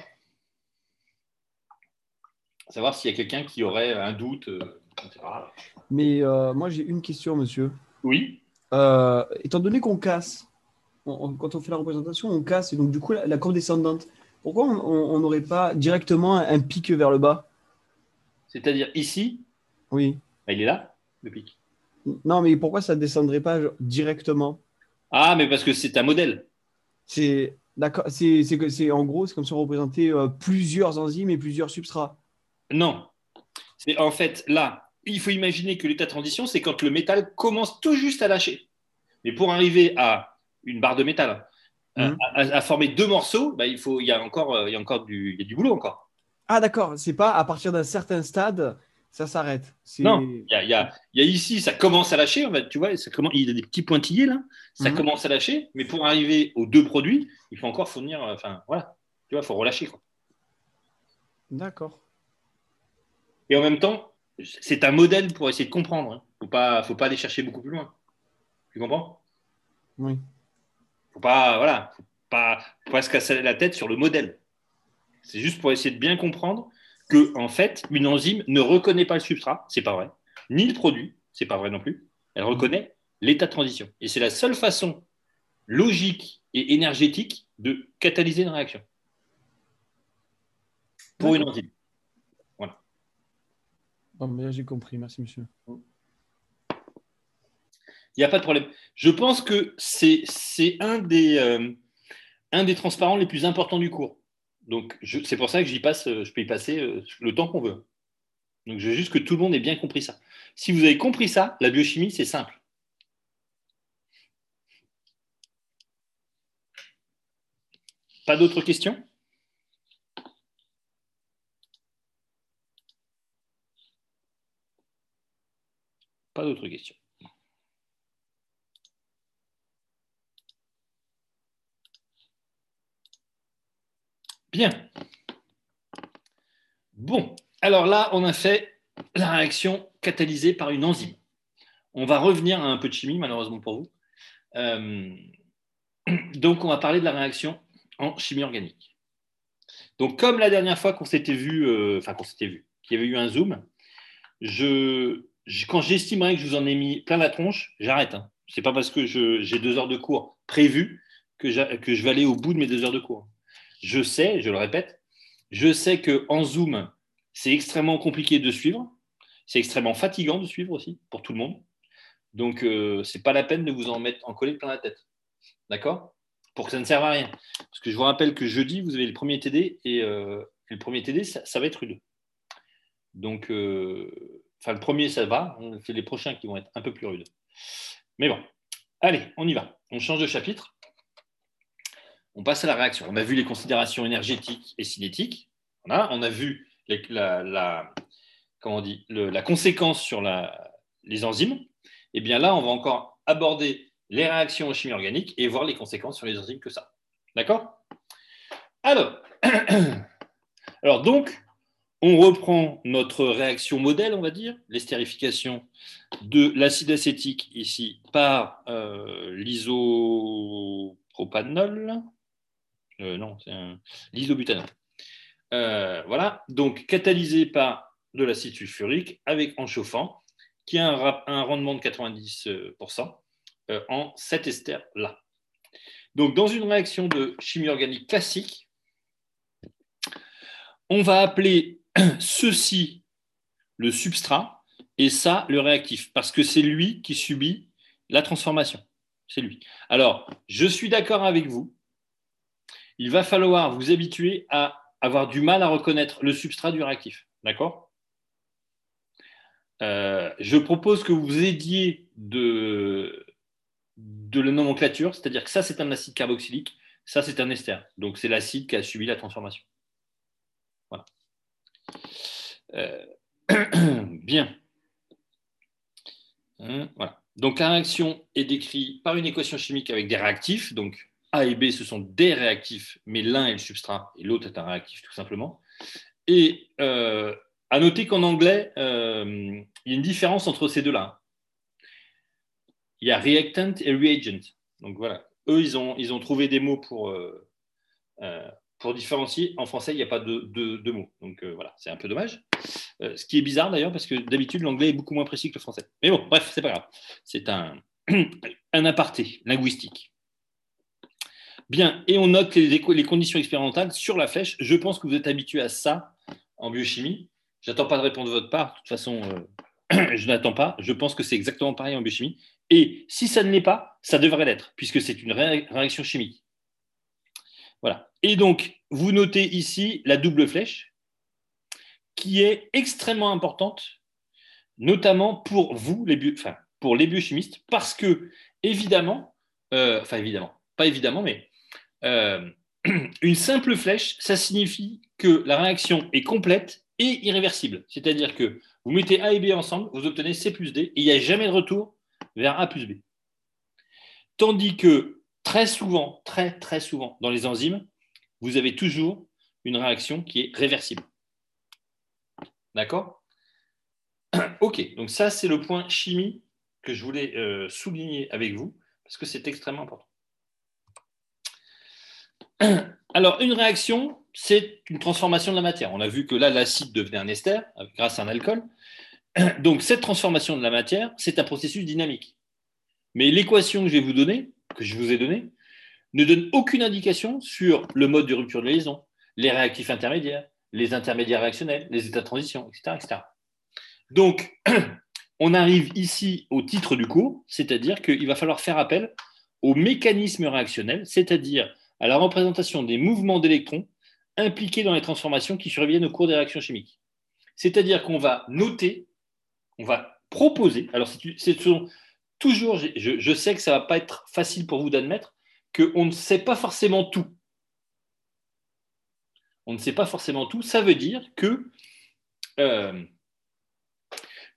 Savoir s'il y a quelqu'un qui aurait un doute. euh, etc. Mais euh, moi, j'ai une question, monsieur. Oui. Euh, étant donné qu'on casse, on- on- quand on fait la représentation, on casse, et donc du coup, la, la courbe descendante, pourquoi on- n'aurait pas directement un pic vers le bas? C'est-à-dire ici, Oui. bah, il est là, le pic? Non, mais pourquoi ça ne descendrait pas directement? Ah, mais parce que c'est un modèle. C'est d'accord. C'est c'est que c'est en gros, c'est comme si on représentait euh, plusieurs enzymes et plusieurs substrats. Non. C'est en fait là, il faut imaginer que l'état de transition, c'est quand le métal commence tout juste à lâcher. Mais pour arriver à une barre de métal, à- Mhm. à, à former deux morceaux, bah, il, faut, il, y a encore, euh, il y a encore du, il y a du boulot encore. Ah d'accord. C'est pas à partir d'un certain stade, ça s'arrête. Non. Il y, a, il, y a, il y a ici, ça commence à lâcher, en fait, tu vois, ça commence, il y a des petits pointillés là, ça Mhm. commence à lâcher, mais pour arriver aux deux produits, il faut encore fournir, euh, enfin voilà, tu vois, il faut relâcher. D'accord. Et en même temps, c'est un modèle pour essayer de comprendre. Il ne faut pas, faut pas aller chercher beaucoup plus loin. Tu comprends? Oui. faut pas, voilà, faut pas, faut pas se casser la tête sur le modèle. C'est juste pour essayer de bien comprendre que, en fait, une enzyme ne reconnaît pas le substrat, c'est pas vrai, ni le produit, c'est pas vrai non plus. Elle reconnaît l'état de transition. Et c'est la seule façon logique et énergétique de catalyser une réaction pour une enzyme. Bon, j'ai compris. Merci, monsieur. Il n'y a pas de problème. Je pense que c'est un, des, euh, un des transparents les plus importants du cours. Donc, c'est pour ça que j'y passe, euh, je peux y passer euh, le temps qu'on veut. Donc, je veux juste que tout le monde ait bien compris ça. Si vous avez compris ça, la biochimie, c'est simple. Pas d'autres questions? Pas d'autres questions. Bien. Bon, alors là, on a fait la réaction catalysée par une enzyme. On va revenir à un peu de chimie, malheureusement pour vous. Euh, <clears throat> donc, on va parler de la réaction en chimie organique. Donc, comme la dernière fois qu'on s'était vu, euh, enfin qu'on s'était vu, qu'il y avait eu un zoom, je, quand j'estimerai que je vous en ai mis plein la tronche, j'arrête. Hein. C'est pas parce que j'ai deux heures de cours prévues que, je vais aller au bout de mes deux heures de cours. Je sais, je le répète, je sais que en Zoom, c'est extrêmement compliqué de suivre. C'est extrêmement fatigant de suivre aussi pour tout le monde. Donc, euh, c'est pas la peine de vous en mettre en coller plein la tête. D'accord? Pour que ça ne serve à rien. Parce que je vous rappelle que jeudi, vous avez le premier TD et, euh, et le premier TD, ça, ça va être rude. Donc, euh, enfin, le premier, ça va. On fait les prochains qui vont être un peu plus rudes. Mais bon, allez, on y va. On change de chapitre. On passe à la réaction. On a vu les considérations énergétiques et cinétiques. Voilà. On a vu la, la- comment on dit, la conséquence sur les enzymes, et eh bien là, on va encore aborder les réactions en chimie organique et voir les conséquences sur les enzymes que ça. D'accord? Alors, <clears throat> alors, donc, on reprend notre réaction modèle, on va dire, l'estérification de l'acide acétique ici par euh, l'isopropanol. Euh, non, c'est l'isobutanol. Euh, voilà, donc catalysé par de l'acide sulfurique avec en chauffant, qui a un, rendement de 90% euh, en cet ester-là. Donc, dans une réaction de chimie organique classique, on va appeler <clears throat> ceci le substrat et ça le réactif, parce que c'est lui qui subit la transformation. C'est lui. Alors, je suis d'accord avec vous. Il va falloir vous habituer à avoir du mal à reconnaître le substrat du réactif. D'accord? Euh, Je propose que vous aidiez de, de la nomenclature, c'est-à-dire que ça, c'est un acide carboxylique, ça, c'est un ester. Donc, c'est l'acide qui a subi la transformation. Voilà. Euh, <clears throat> bien. Hein, voilà. Donc, la réaction est décrite par une équation chimique avec des réactifs. Donc, A et B, ce sont des réactifs, mais l'un est le substrat et l'autre est un réactif, tout simplement. Et euh, à noter qu'en anglais, euh, il y a une différence entre ces deux-là il y a reactant et reagent. Donc voilà, eux, ils ont, ils ont trouvé des mots pour, pour différencier. En français, il n'y a pas de, mots. Donc euh, voilà, c'est un peu dommage. ce qui est bizarre d'ailleurs, parce que d'habitude, l'anglais est beaucoup moins précis que le français. Mais bon, bref, c'est pas grave. C'est un, <clears throat> un aparté linguistique. Bien, et on note les, conditions expérimentales sur la flèche. Je pense que vous êtes habitué à ça en biochimie. J'attends pas de répondre de votre part. De toute façon, <clears throat> je n'attends pas. Je pense que c'est exactement pareil en biochimie. Et si ça ne l'est pas, ça devrait l'être, puisque c'est une réaction chimique. Voilà. Et donc, vous notez ici la double flèche, qui est extrêmement importante, notamment pour vous, les, enfin, pour les biochimistes, parce que, évidemment, euh, enfin évidemment, pas évidemment, mais euh, <clears throat> une simple flèche, ça signifie que la réaction est complète et irréversible. C'est-à-dire que vous mettez A et B ensemble, vous obtenez C plus D, et il n'y a jamais de retour vers A plus B. Tandis que très souvent, très très souvent, dans les enzymes, vous avez toujours une réaction qui est réversible. D'accord? <clears throat> Ok, donc ça c'est le point chimie que je voulais euh, souligner avec vous, parce que c'est extrêmement important. <clears throat> Alors, une réaction, c'est une transformation de la matière. On a vu que là, l'acide devenait un ester grâce à un alcool. <clears throat> Donc, cette transformation de la matière, c'est un processus dynamique. Mais l'équation que je vais vous donner, que je vous ai donnée, ne donne aucune indication sur le mode de rupture de liaison, les réactifs intermédiaires, les intermédiaires réactionnels, les états de transition, etc. Donc, <clears throat> on arrive ici au titre du cours, c'est-à-dire qu'il va falloir faire appel au mécanisme réactionnel, c'est-à-dire à la représentation des mouvements d'électrons impliqués dans les transformations qui surviennent au cours des réactions chimiques. C'est-à-dire qu'on va noter on va proposer, alors c'est toujours, je, sais que ça ne va pas être facile pour vous d'admettre, qu'on ne sait pas forcément tout. On ne sait pas forcément tout, ça veut dire que, euh,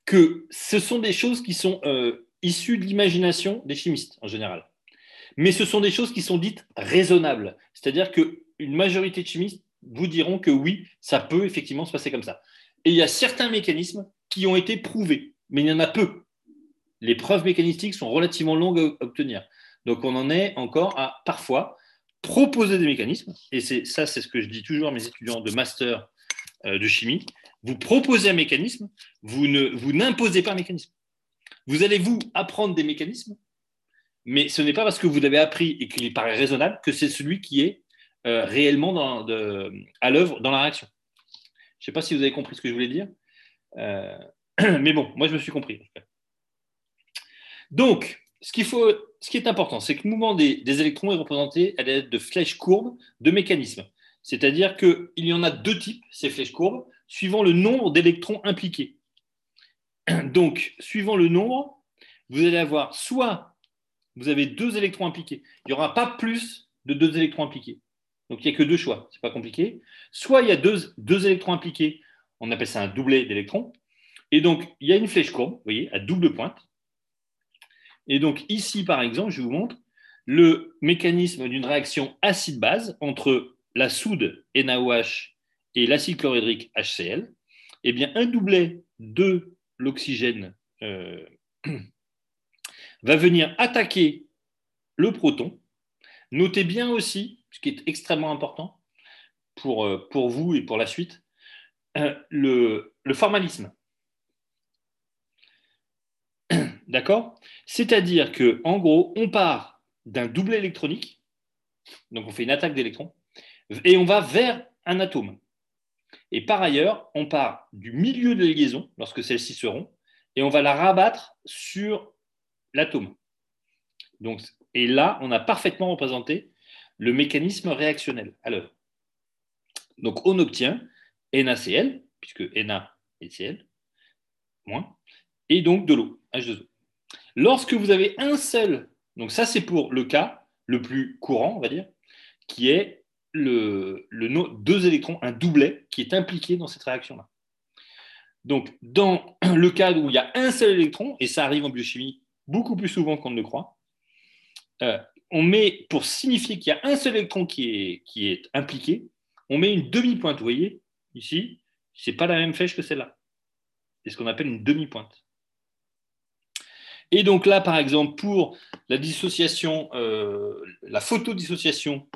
que ce sont des choses qui sont euh, issues de l'imagination des chimistes en général. Mais ce sont des choses qui sont dites raisonnables. C'est-à-dire qu'une majorité de chimistes vous diront que oui, ça peut effectivement se passer comme ça. Et il y a certains mécanismes qui ont été prouvés, mais il y en a peu. Les preuves mécanistiques sont relativement longues à obtenir. Donc on en est encore à parfois proposer des mécanismes, et c'est ça c'est ce que je dis toujours à mes étudiants de master euh, de chimie, vous proposez un mécanisme, vous ne vous n'imposez pas un mécanisme. Vous allez vous apprendre des mécanismes, mais ce n'est pas parce que vous l'avez appris et qu'il paraît raisonnable que c'est celui qui est euh, réellement à l'œuvre dans la réaction. Je ne sais pas si vous avez compris ce que je voulais dire. Euh, <clears throat> mais bon, moi je me suis compris. Donc, ce, qui est important, c'est que le mouvement des, électrons est représenté à l'aide de flèches courbes de mécanismes. C'est-à-dire qu'il y en a deux types, ces flèches courbes, suivant le nombre d'électrons impliqués. <clears throat> Donc, suivant le nombre, vous allez avoir soit vous avez deux électrons impliqués, il n'y aura pas plus de deux électrons impliqués. Donc, il n'y a que deux choix, ce n'est pas compliqué. Soit il y a deux, électrons impliqués, on appelle ça un doublet d'électrons, Et donc, il y a une flèche courbe, vous voyez, à double pointe. Et donc, ici, par exemple, je vous montre le mécanisme d'une réaction acide-base entre la soude NaOH et l'acide chlorhydrique HCl. Eh bien, un doublet de l'oxygène euh, <clears throat> va venir attaquer le proton. Notez bien aussi, ce qui est extrêmement important pour, euh, vous et pour la suite, euh, le formalisme. <clears throat> D'accord? C'est-à-dire que, en gros, on part d'un doublet électronique, donc on fait une attaque d'électrons, et on va vers un atome. Et par ailleurs, on part du milieu de la liaison, lorsque celles-ci seront, et on va la rabattre sur l'atome. Et là, on a parfaitement représenté le mécanisme réactionnel à l'œuvre. Donc, on obtient NaCl, puisque Na est Cl, moins, et donc de l'eau, H2O. Lorsque vous avez un seul, donc ça c'est pour le cas le plus courant, on va dire, qui est le, deux électrons, un doublet qui est impliqué dans cette réaction-là. Donc, dans <clears throat> le cas où il y a un seul électron, et ça arrive en biochimie beaucoup plus souvent qu'on ne le croit, euh, on met, pour signifier qu'il y a un seul électron qui est, qui est impliqué, on met une demi-pointe. Vous voyez, ici, ce n'est pas la même flèche que celle-là. C'est ce qu'on appelle une demi-pointe. Et donc là, par exemple, pour la dissociation, euh, photodissociation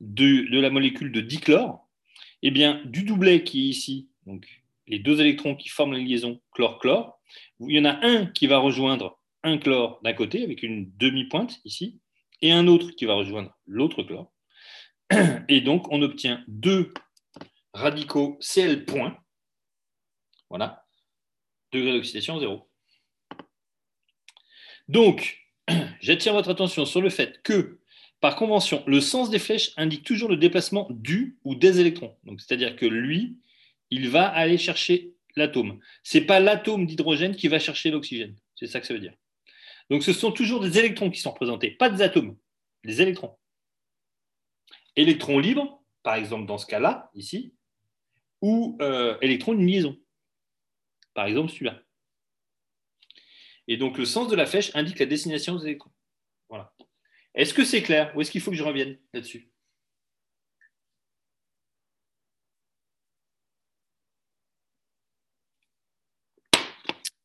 de, de, la molécule de dichlore, eh bien, du doublet qui est ici, les deux électrons qui forment la liaison chlore-chlore, il y en a un qui va rejoindre un chlore d'un côté avec une demi-pointe ici, et un autre qui va rejoindre l'autre chlore. Et donc, on obtient deux radicaux Cl. Voilà. Degré d'oxydation zéro. Donc, <clears throat> j'attire votre attention sur le fait que, par convention, le sens des flèches indique toujours le déplacement du ou des électrons. c'est-à-dire que lui, il va aller chercher l'atome. Ce n'est pas l'atome d'hydrogène qui va chercher l'oxygène. C'est ça que ça veut dire. Donc, ce sont toujours des électrons qui sont représentés, pas des atomes, des électrons. Électrons libres, par exemple dans ce cas-là, ici, ou euh, électrons d'une liaison. Par exemple, celui-là. Et donc, le sens de la flèche indique la destination des électrons. Voilà. Est-ce que c'est clair ou est-ce qu'il faut que je revienne là-dessus?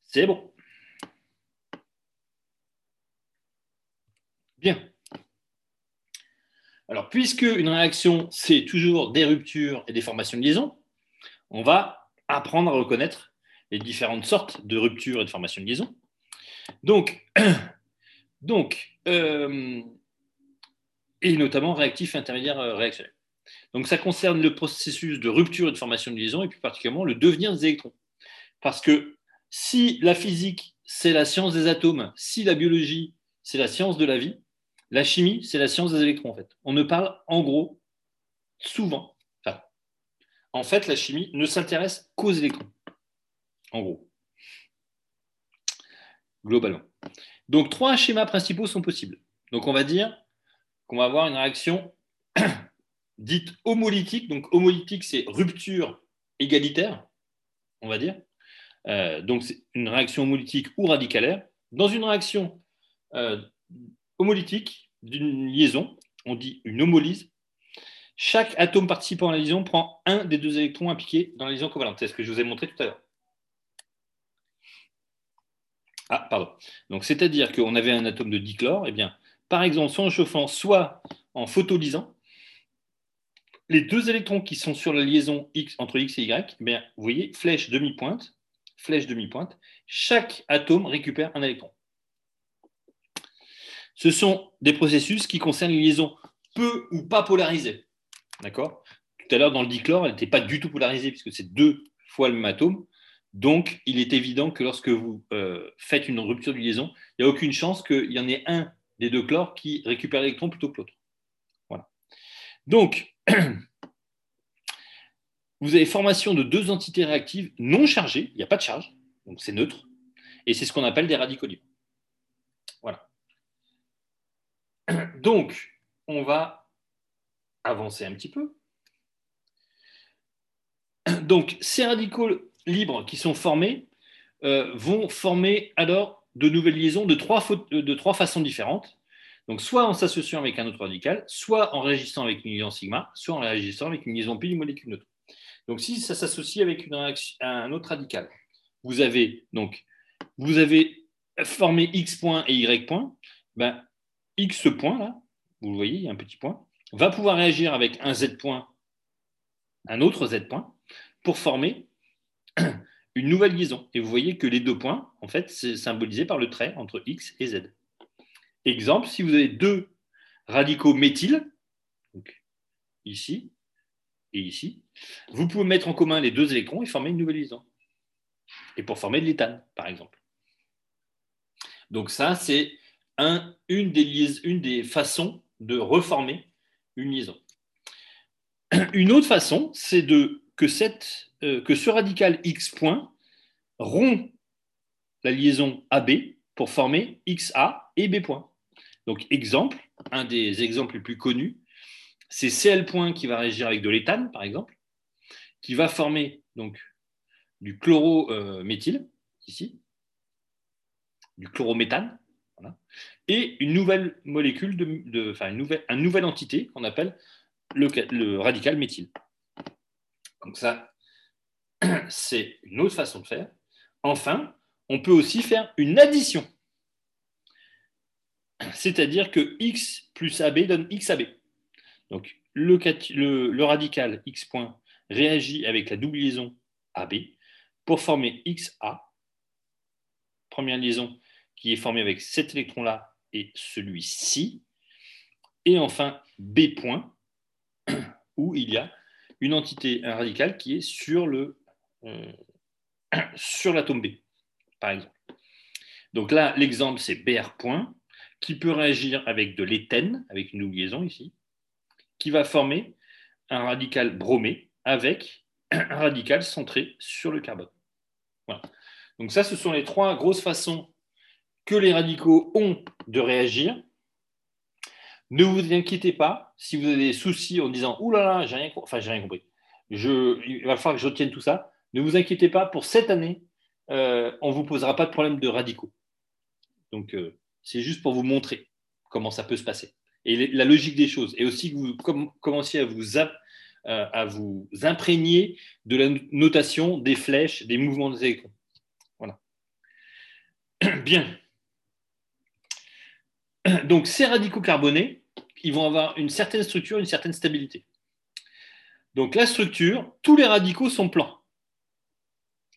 C'est bon. Bien. Alors, puisque une réaction, c'est toujours des ruptures et des formations de liaison, on va apprendre à reconnaître les différentes sortes de ruptures et de formations de liaison. <clears throat> Donc, euh, et notamment réactif intermédiaire euh, réactionnel. Donc, ça concerne le processus de rupture et de formation de liaison, et plus particulièrement le devenir des électrons. Parce que si la physique, c'est la science des atomes, si la biologie, c'est la science de la vie, la chimie, c'est la science des électrons, en fait. On ne parle, en gros, souvent, enfin, en fait, la chimie ne s'intéresse qu'aux électrons, en gros globalement. Donc, trois schémas principaux sont possibles. Donc, on va dire qu'on va avoir une réaction <clears throat> dite homolytique. Donc, homolytique, c'est rupture égalitaire, on va dire. Euh, donc, c'est une réaction homolytique ou radicalaire. Dans une réaction euh, homolytique d'une liaison, on dit une homolyse. Chaque atome participant à la liaison prend un des deux électrons impliqués dans la liaison covalente. C'est ce que je vous ai montré tout à l'heure. Ah, pardon. Donc, c'est-à-dire qu'on avait un atome de dichlore, eh bien, par exemple, soit en chauffant, soit en photolysant, les deux électrons qui sont sur la liaison X entre X et Y, eh vous voyez, flèche demi-pointe, flèche demi-pointe, chaque atome récupère un électron. Ce sont des processus qui concernent les liaisons peu ou pas polarisées. D'accord? Tout à l'heure, dans le dichlore, elle n'était pas du tout polarisée, puisque c'est deux fois le même atome. Donc, il est évident que lorsque vous euh, faites une rupture de liaison, il n'y a aucune chance qu'il y en ait un des deux chlores qui récupère l'électron plutôt que l'autre. Voilà. Donc, <clears throat> vous avez formation de deux entités réactives non chargées, il n'y a pas de charge, donc c'est neutre, et c'est ce qu'on appelle des radicaux libres. Voilà. <clears throat> Donc, on va avancer un petit peu. <clears throat> Donc, ces radicaux libres qui sont formés, euh, vont former alors de nouvelles liaisons de trois, de trois façons différentes. Donc, soit en s'associant avec un autre radical, soit en réagissant avec une liaison sigma, soit en réagissant avec une liaison pi d'une molécule neutre. Donc, si ça s'associe avec un autre radical, vous avez vous avez formé x point et y point. Ben, x point là, vous le voyez, il y a un petit point, va pouvoir réagir avec un z point, un autre z point, pour former une nouvelle liaison. Et vous voyez que les deux points, en fait, c'est symbolisé par le trait entre x et z. Exemple, si vous avez deux radicaux méthyl, ici et ici, vous pouvez mettre en commun les deux électrons et former une nouvelle liaison. Et pour former de l'éthane, par exemple. Donc ça, c'est une, des une des façons de reformer une liaison. Une autre façon, c'est de euh, que ce radical x point rompt la liaison AB pour former XA et B point. Donc, exemple, un des exemples les plus connus, c'est Cl point qui va réagir avec de l'éthane, par exemple, qui va former donc du chlorométhyle, ici, du chlorométhane, et une nouvelle molécule, de, enfin une nouvelle, nouvelle entité qu'on appelle le, radical méthyle. Donc ça, <clears throat> c'est une autre façon de faire. Enfin, on peut aussi faire une addition. C'est-à-dire que x plus AB donne XAB. Donc le, radical x point réagit avec la double liaison AB pour former XA, première liaison qui est formée avec cet électron-là et celui-ci. Et enfin, B point, <clears throat> où il y a une entité, un radical qui est sur le euh, <clears throat> l'atome B, par exemple. Donc là, l'exemple, c'est BR point, qui peut réagir avec de l'éthène, avec une liaison ici, qui va former un radical bromé avec <clears throat> un radical centré sur le carbone. Voilà. Donc ça, ce sont les trois grosses façons que les radicaux ont de réagir. Ne vous inquiétez pas si vous avez des soucis en disant Ouh là là, j'ai rien, enfin, j'ai rien compris. Je, il va falloir que je retienne tout ça. Ne vous inquiétez pas, pour cette année, euh, on ne vous posera pas de problème de radicaux. Donc, euh, c'est juste pour vous montrer comment ça peut se passer. Et la logique des choses. Et aussi que vous commenciez à vous, euh, à vous imprégner de la notation des flèches, des mouvements des électrons. Voilà. <clears throat> Bien. <clears throat> Donc, ces radicaux carbonés, ils vont avoir une certaine structure, une certaine stabilité. Donc, la structure, tous les radicaux sont plans.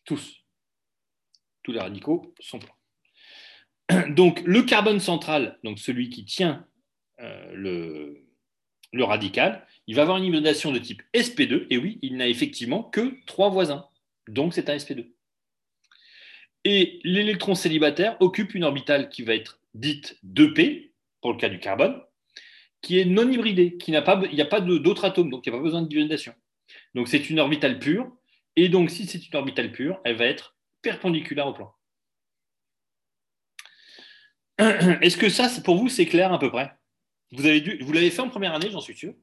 Tous. Tous les radicaux sont plans. <clears throat> Donc, le carbone central, donc celui qui tient euh, le, radical, il va avoir une ionation de type sp2, et oui, il n'a effectivement que trois voisins. Donc, c'est un sp2. Et l'électron célibataire occupe une orbitale qui va être dite 2p, pour le cas du carbone, qui est non hybridée, qui n'a pas, il n'y a pas d'autres atomes, donc il n'y a pas besoin de d'hybridation. Donc c'est une orbitale pure, et donc si c'est une orbitale pure, elle va être perpendiculaire au plan. <clears throat> Est-ce que ça, pour vous, c'est clair à peu près? Vous avez dû, vous l'avez fait en première année, j'en suis sûr.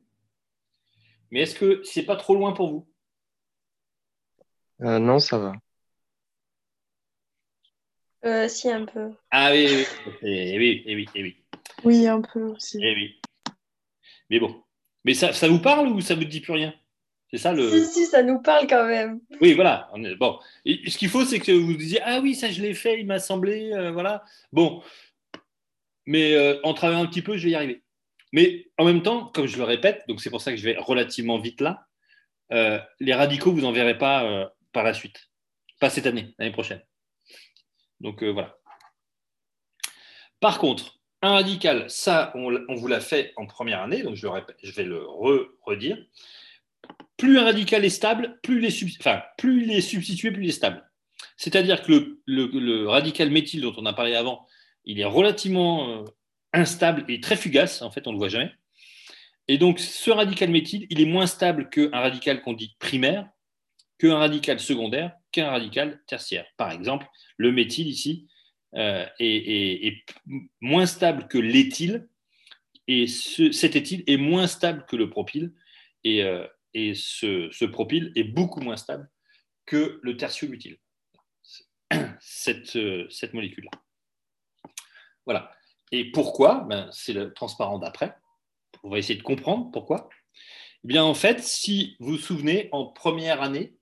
Mais est-ce que c'est pas trop loin pour vous? Euh, Non, ça va. Euh, si, un peu. Ah oui, oui, oui, oui, oui, oui. un peu aussi. Eh oui. Mais bon. Mais ça, ça vous parle ou ça vous dit plus rien? C'est ça le. Si, si, ça nous parle quand même. Oui, voilà. Bon. ce qu'il faut, c'est que vous disiez Ah oui, ça je l'ai fait, il m'a semblé, euh, voilà. Bon. Mais euh, en travaillant un petit peu, je vais y arriver. Mais en même temps, comme je le répète, donc c'est pour ça que je vais relativement vite là, les radicaux, vous n'en verrez pas par la suite. Pas cette année, l'année prochaine. Donc euh. Par contre, un radical, ça, on, vous l'a fait en première année, donc je, vais le redire. Plus un radical est stable, plus il est, enfin, plus il est substitué, plus il est stable. C'est-à-dire que le, radical méthyle dont on a parlé avant, il est relativement euh, instable et très fugace, en fait, on ne le voit jamais. Et donc, ce radical méthyle, il est moins stable qu'un radical qu'on dit primaire, qu'un radical secondaire, radical tertiaire. Par exemple, le méthyle ici euh, est, moins stable que l'éthyle, et cet éthyle est moins stable que le propyle, et, euh, ce, propyle est beaucoup moins stable que le tertiobutyle. <coughs> cette, euh, cette molécule-là. Voilà. Et pourquoi? Ben, C'est le transparent d'après. On va essayer de comprendre pourquoi. Eh bien, en fait, si vous vous souvenez, en première année,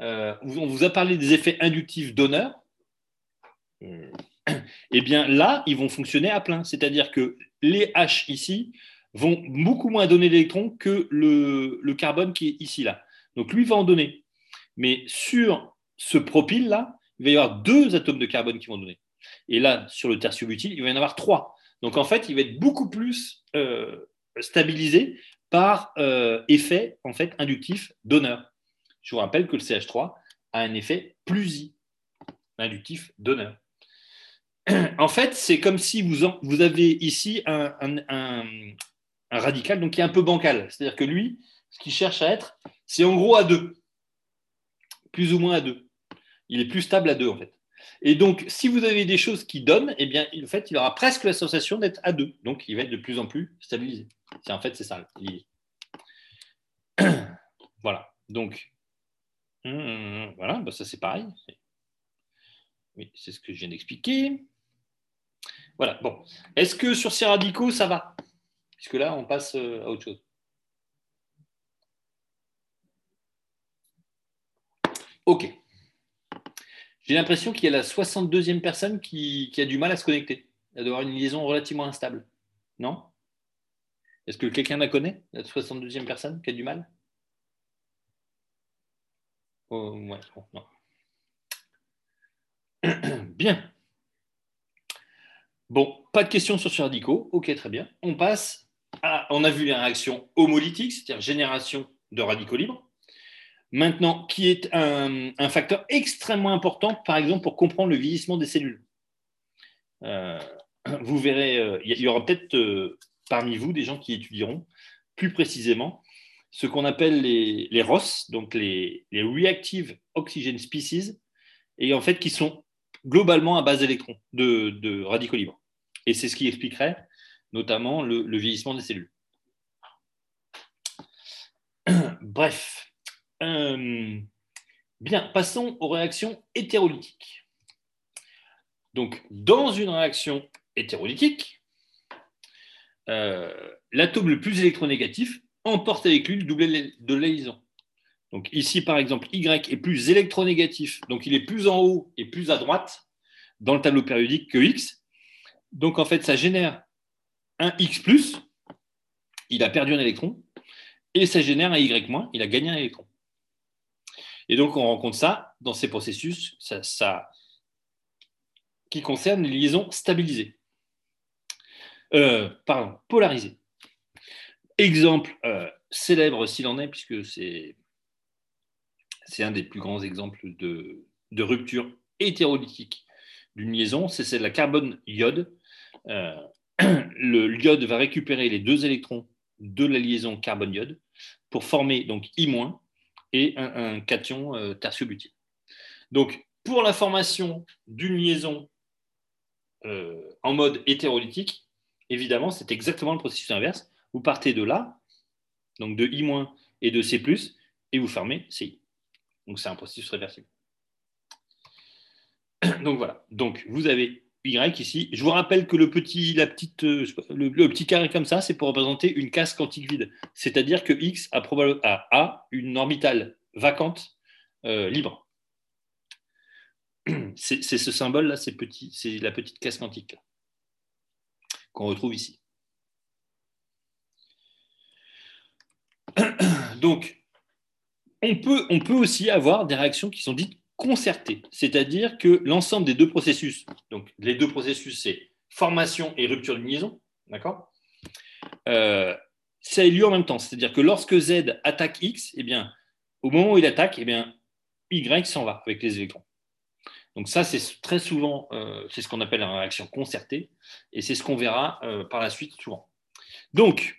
euh, on vous a parlé des effets inductifs d'honneur. Eh bien, là, ils vont fonctionner à plein. C'est-à-dire que les H ici vont beaucoup moins donner d'électrons que le, carbone qui est ici, là. Donc, lui va en donner. Mais sur ce propyle-là, il va y avoir deux atomes de carbone qui vont donner. Et là, sur le tertiobutyle, il va y en avoir trois. Donc, en fait, il va être beaucoup plus euh, stabilisé par euh, effet en fait, inductif d'honneur. Je vous rappelle que le CH3 a un effet plus inductif d'honneur. <clears throat> En fait, c'est comme si vous, avez ici un, un, radical donc qui est un peu bancal. C'est-à-dire que lui, ce qu'il cherche à être, c'est en gros à 2, plus ou moins à 2. Il est plus stable à 2 en fait. Et donc, si vous avez des choses qui donnent, eh bien, en fait, il aura presque la sensation d'être à 2. Donc, il va être de plus en plus stabilisé. En fait, c'est ça. <clears throat> voilà. Donc, hum, hum, hum, voilà, bah, ça c'est pareil. Oui, c'est ce que je viens d'expliquer. Voilà, bon. Est-ce que sur ces radicaux, ça va? Puisque là, on passe euh, à autre chose? OK. J'ai l'impression qu'il y a la 62e personne qui, a du mal à se connecter, à avoir une liaison relativement instable. Non? Est-ce que quelqu'un la connaît, la 62e personne qui a du mal? Oh. <clears throat> Bien. Bon, pas de questions sur radicaux. Ok, très bien. On passe à. On a vu les réactions homolytiques, c'est-à-dire génération de radicaux libres. Maintenant, qui est un, facteur extrêmement important, par exemple, pour comprendre le vieillissement des cellules. Euh, vous verrez, euh, il y, aura peut-être euh, parmi vous des gens qui étudieront plus précisément ce qu'on appelle les, ROS, donc les, Reactive Oxygen Species, et en fait qui sont globalement à base d'électrons, de, radicaux libres. Et c'est ce qui expliquerait notamment le vieillissement des cellules. <clears throat> Bref, euh, bien, passons aux réactions hétérolytiques. Donc, dans une réaction hétérolytique, euh, l'atome le plus électronégatif emporte avec lui le doublet de liaison. Donc ici, par exemple, Y est plus électronégatif, donc il est plus en haut et plus à droite dans le tableau périodique que X. Donc en fait, ça génère un X+, il a perdu un électron, et ça génère un Y-, il a gagné un électron. Et donc, on rencontre ça dans ces processus ça, qui concernent les liaisons stabilisées. Euh, pardon, polarisées. Exemple euh, célèbre s'il en est, puisque c'est, un des plus grands exemples de, rupture hétérolytique d'une liaison, c'est celle de la carbone-iode. Euh, <clears throat> le iode va récupérer les deux électrons de la liaison carbone-iode pour former donc I- et un, cation euh. Donc, pour la formation d'une liaison euh, en mode hétérolytique, évidemment, c'est exactement le processus inverse. Vous partez de là, donc de I- et de C+, et vous fermez CI. Donc, c'est un processus réversible. <coughs> Donc, voilà. Donc, vous avez Y ici. Je vous rappelle que le petit, la petite, euh, le, petit carré comme ça, c'est pour représenter une casse quantique vide. C'est-à-dire que X a, a, une orbitale vacante euh, libre. <coughs> C'est ce symbole-là, c'est la petite casse quantique qu'on retrouve ici. Donc, on peut, aussi avoir des réactions qui sont dites concerté, c'est-à-dire que l'ensemble des deux processus, donc les deux processus, c'est formation et rupture de liaison, d'accord? Euh, Ça a lieu en même temps, c'est-à-dire que lorsque Z attaque X, eh bien, au moment où il attaque, eh bien, Y s'en va avec les électrons. Donc ça, c'est très souvent, euh, c'est ce qu'on appelle une réaction concertée, et c'est ce qu'on verra euh, par la suite souvent. Donc,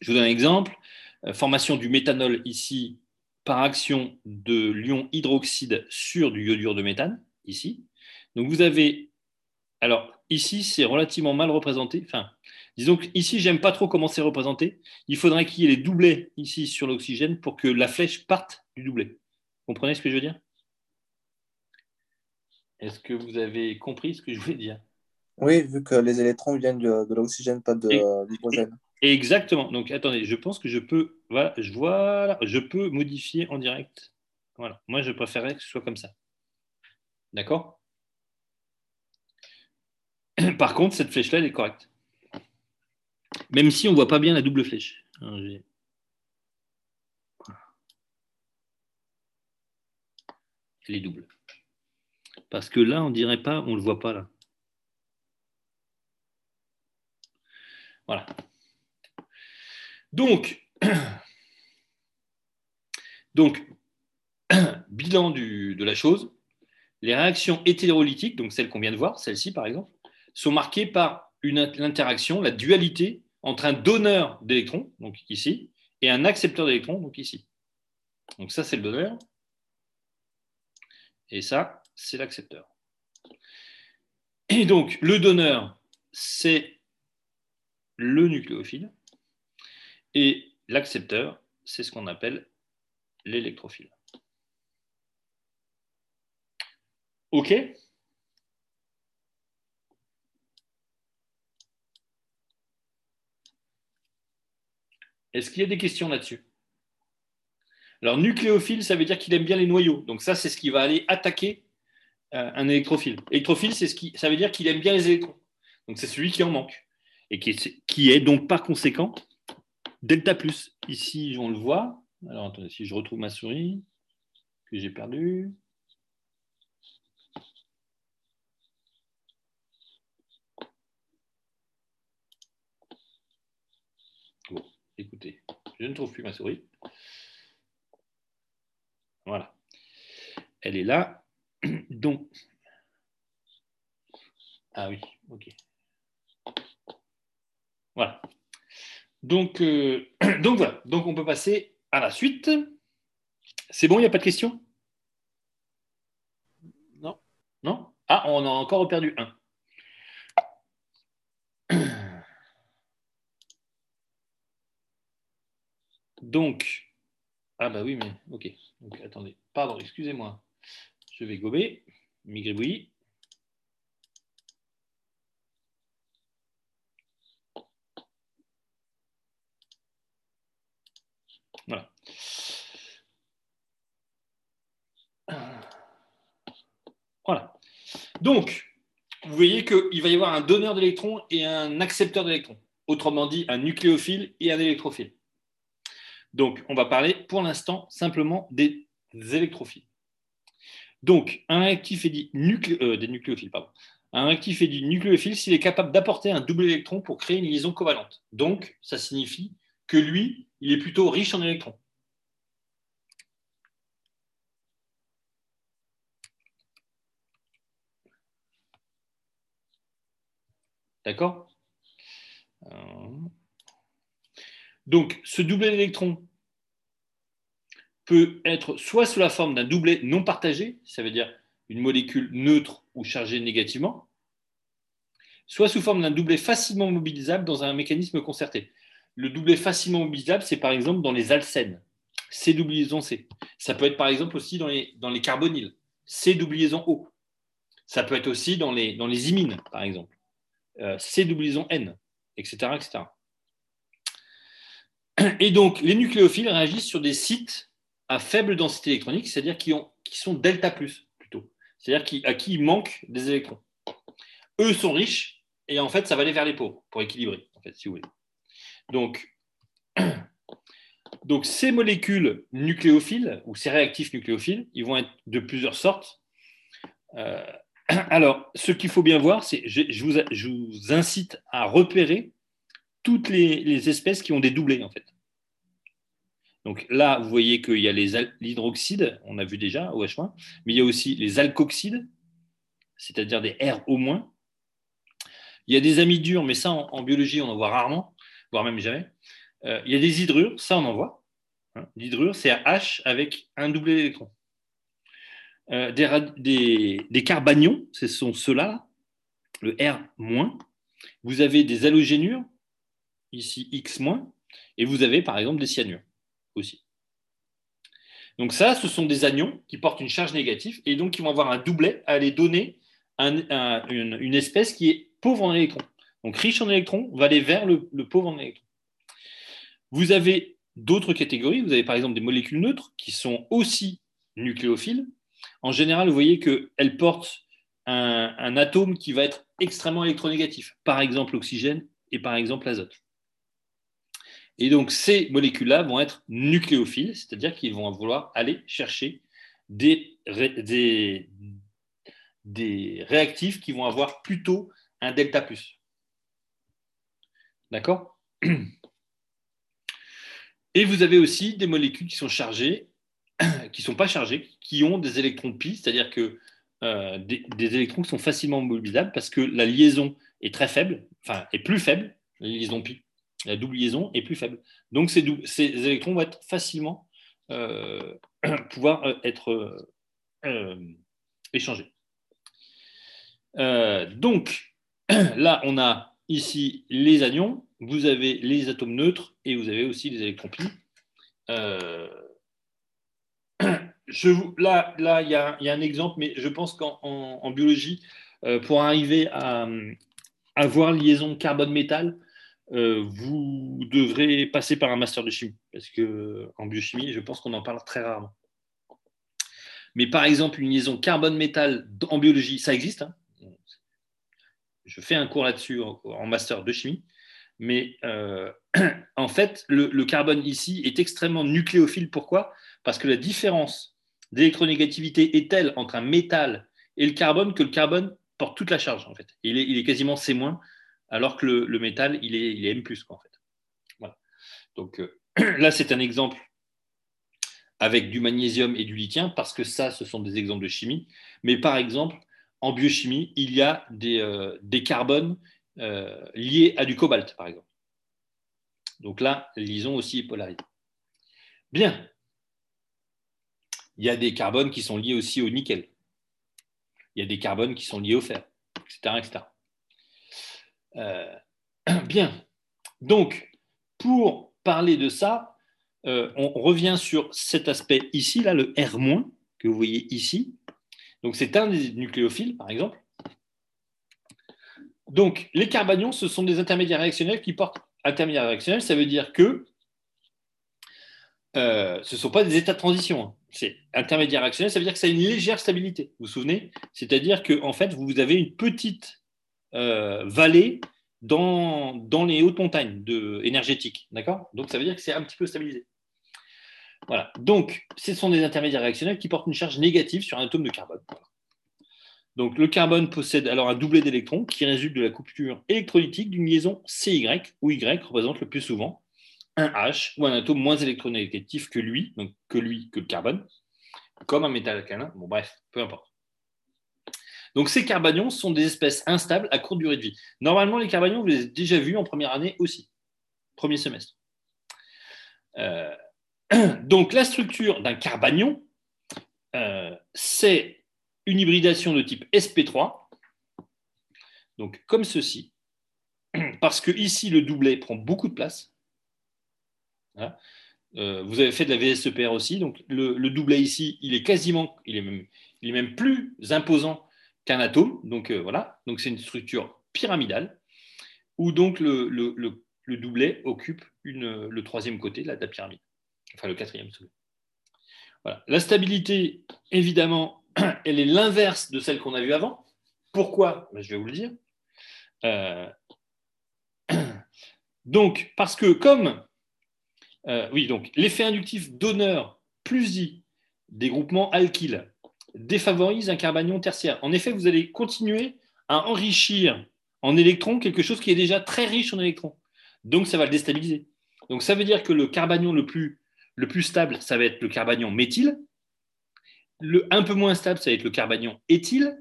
je vous donne un exemple. Formation du méthanol ici par action de l'ion hydroxyde sur du iodure de méthane, ici. Donc vous avez, alors ici c'est relativement mal représenté, enfin disons que ici j'aime pas trop comment c'est représenté, il faudrait qu'il y ait les doublets ici sur l'oxygène pour que la flèche parte du doublet. Vous comprenez ce que je veux dire? Est-ce que vous avez compris ce que je voulais dire? Oui, vu que les électrons viennent de, de l'oxygène, pas de euh, l'hydrogène. Exactement. Donc attendez, je pense que je peux, voilà, je, je peux modifier en direct. Voilà. Moi, je préférerais que ce soit comme ça. D'accord? <clears throat> Par contre, cette flèche-là, elle est correcte. Même si on ne voit pas bien la double flèche. Elle est double. Parce que là, on dirait pas, on ne le voit pas là. Voilà. Donc, <clears throat> <clears throat> bilan de la chose, les réactions hétérolytiques, donc celles qu'on vient de voir, celle-ci par exemple, sont marquées par l'interaction, la dualité entre un donneur d'électrons, donc ici, et un accepteur d'électrons, donc ici. Donc ça, c'est le donneur, et ça, c'est l'accepteur. Et donc, le donneur, c'est le nucléophile. Et l'accepteur, c'est ce qu'on appelle l'électrophile. OK Est-ce qu'il y a des questions là-dessus? Alors, nucléophile, ça veut dire qu'il aime bien les noyaux. Donc ça, c'est ce qui va aller attaquer euh, un électrophile. Électrophile, ça veut dire qu'il aime bien les électrons. Donc c'est celui qui en manque. Et qui est, qui est donc par conséquent delta plus. Ici, on le voit. Alors attendez, si je retrouve ma souris que j'ai perdue. Bon, écoutez, je ne trouve plus ma souris. Voilà. Elle est là. <clears throat> Donc. Ah oui, ok. Voilà. Donc, euh, <clears throat> donc voilà. Donc on peut passer à la suite. C'est bon, il n'y a pas de questions? Non. Non? Ah, on a encore perdu un. <clears throat> Donc, ah bah oui, mais ok. Donc attendez, pardon, excusez-moi. Je vais gober, migribouillis. Voilà. Voilà. Donc, vous voyez qu'il va y avoir un donneur d'électrons et un accepteur d'électrons. Autrement dit, un nucléophile et un électrophile. Donc, on va parler pour l'instant simplement des électrophiles. Donc, un réactif est dit euh, nucléophiles, pardon. Un réactif est dit nucléophile s'il est capable d'apporter un double électron pour créer une liaison covalente. Donc, ça signifie que lui, il est plutôt riche en électrons. D'accord? Euh, Donc, ce doublet d'électrons peut être soit sous la forme d'un doublet non partagé, ça veut dire une molécule neutre ou chargée négativement, soit sous forme d'un doublet facilement mobilisable dans un mécanisme concerté. Le doublet facilement mobilisable, c'est par exemple dans les alcènes, C doubliaison C. Ça peut être par exemple aussi dans les, dans les carbonyles, C doubliaison O. Ça peut être aussi dans les, imines, par exemple, C doubliaison N, etc., etc. Et donc, les nucléophiles réagissent sur des sites à faible densité électronique, c'est-à-dire qui, ont, qui sont delta plus plutôt, c'est-à-dire qui, à qui il manque des électrons. Eux sont riches et en fait, ça va aller vers les pauvres pour équilibrer, en fait, si vous voulez. Donc, <clears throat> donc ces molécules nucléophiles ou ces réactifs nucléophiles, ils vont être de plusieurs sortes. Euh, <clears throat> alors, ce qu'il faut bien voir, c'est je, je, vous, incite à repérer toutes les, espèces qui ont des doublés, en fait. Donc là, vous voyez qu'il y a l'hydroxyde, on a vu déjà, OH-, mais il y a aussi les alkoxydes, c'est-à-dire des R au moins. Il y a des amis durs, mais ça, en, biologie, on en voit rarement, voire même jamais. Euh, il y a des hydrures, ça, on en voit. Hein. L'hydrure, c'est H avec un doublé d'électrons. Euh, des, des, carbanions, ce sont ceux-là, le R-. Vous avez des halogénures, ici X-, et vous avez par exemple des cyanures aussi. Donc ça, ce sont des anions qui portent une charge négative et donc qui vont avoir un doublet à aller donner une, espèce qui est pauvre en électrons. Donc riche en électrons va aller vers le, pauvre en électrons. Vous avez d'autres catégories. Vous avez par exemple des molécules neutres qui sont aussi nucléophiles. En général, vous voyez qu'elles portent un, atome qui va être extrêmement électronégatif, par exemple l'oxygène et par exemple l'azote. Et donc, ces molécules-là vont être nucléophiles, c'est-à-dire qu'ils vont vouloir aller chercher des, des, réactifs qui vont avoir plutôt un delta plus. D'accord? Et vous avez aussi des molécules qui sont chargées, <clears throat> qui ne sont pas chargées, qui ont des électrons pi, c'est-à-dire que euh, des, des, électrons qui sont facilement mobilisables parce que la liaison est très faible, enfin est plus faible, la liaison pi la double liaison est plus faible. Donc ces, électrons vont être facilement euh, <clears throat> pouvoir euh, être échangés. donc <clears throat> là, on a ici les anions, vous avez les atomes neutres et vous avez aussi les électrons pi. Là, il y, a, un exemple, mais je pense qu'en biologie, pour arriver à, avoir liaison carbone-métal, euh, vous devrez passer par un master de chimie, parce que en biochimie, je pense qu'on en parle très rarement. Mais par exemple, une liaison carbone-métal en biologie, ça existe. Hein. je fais un cours là-dessus en, master de chimie. Mais euh, <clears throat> en fait, le, carbone ici est extrêmement nucléophile. Pourquoi? Parce que la différence d'électronégativité est telle entre un métal et le carbone que le carbone porte toute la charge. En fait? Il est, quasiment C- alors que le, métal, il est, M+, fait. Voilà. Donc euh, <clears throat> là, c'est un exemple avec du magnésium et du lithium, parce que ça, ce sont des exemples de chimie. Mais par exemple, en biochimie, il y a des, euh, carbones euh, liés à du cobalt, par exemple. Donc là, liaison aussi est polarisée. Bien. Il y a des carbones qui sont liés aussi au nickel. Il y a des carbones qui sont liés au fer, etc. Euh, <clears throat> bien. Donc, pour parler de ça, euh, on revient sur cet aspect ici, là, le R- que vous voyez ici. Donc, c'est un des nucléophiles, par exemple. Donc, les carbanions, ce sont des intermédiaires réactionnels qui portent intermédiaires réactionnels. Ça veut dire que euh, ce ne sont pas des états de transition. C'est intermédiaire réactionnel, ça veut dire que ça a une légère stabilité. Vous vous souvenez? C'est-à-dire que en fait, vous avez une petite euh, vallée dans, les hautes montagnes énergétiques. D'accord? Donc, ça veut dire que c'est un petit peu stabilisé. Voilà. Donc, ce sont des intermédiaires réactionnels qui portent une charge négative sur un atome de carbone. Donc, le carbone possède alors un doublet d'électrons qui résulte de la coupure électrolytique d'une liaison CY, où Y représente le plus souvent un H ou un atome moins électronégatif que lui, donc que lui, que le carbone, comme un métal alcalin. Bon, bref, peu importe. Donc ces carbanions sont des espèces instables à courte durée de vie. Normalement, les carbanions, vous les avez déjà vus en première année aussi, premier semestre. Euh, <clears throat> donc la structure d'un carbanion, euh, c'est une hybridation de type sp3, donc comme ceci, <clears throat> parce que ici le doublet prend beaucoup de place. Euh, vous avez fait de la VSEPR aussi, donc le, le, doublet ici, il est quasiment, il est même, il est même plus imposant qu'un atome. Donc euh, voilà, donc c'est une structure pyramidale où donc le, le, doublet occupe le troisième côté de la, pyramide, enfin le quatrième Voilà. La stabilité, évidemment, <clears throat> elle est l'inverse de celle qu'on a vue avant. Pourquoi? Ben, Je vais vous le dire. Euh, <clears throat> donc, parce que comme, euh, oui, donc l'effet inductif donneur plus I des groupements alkyles défavorise un carbanion tertiaire. En effet, vous allez continuer à enrichir en électrons quelque chose qui est déjà très riche en électrons. Donc, ça va le déstabiliser. Donc, ça veut dire que le carbanion le plus, le plus stable, ça va être le carbanion méthyle. Le un peu moins stable, ça va être le carbanion éthyle.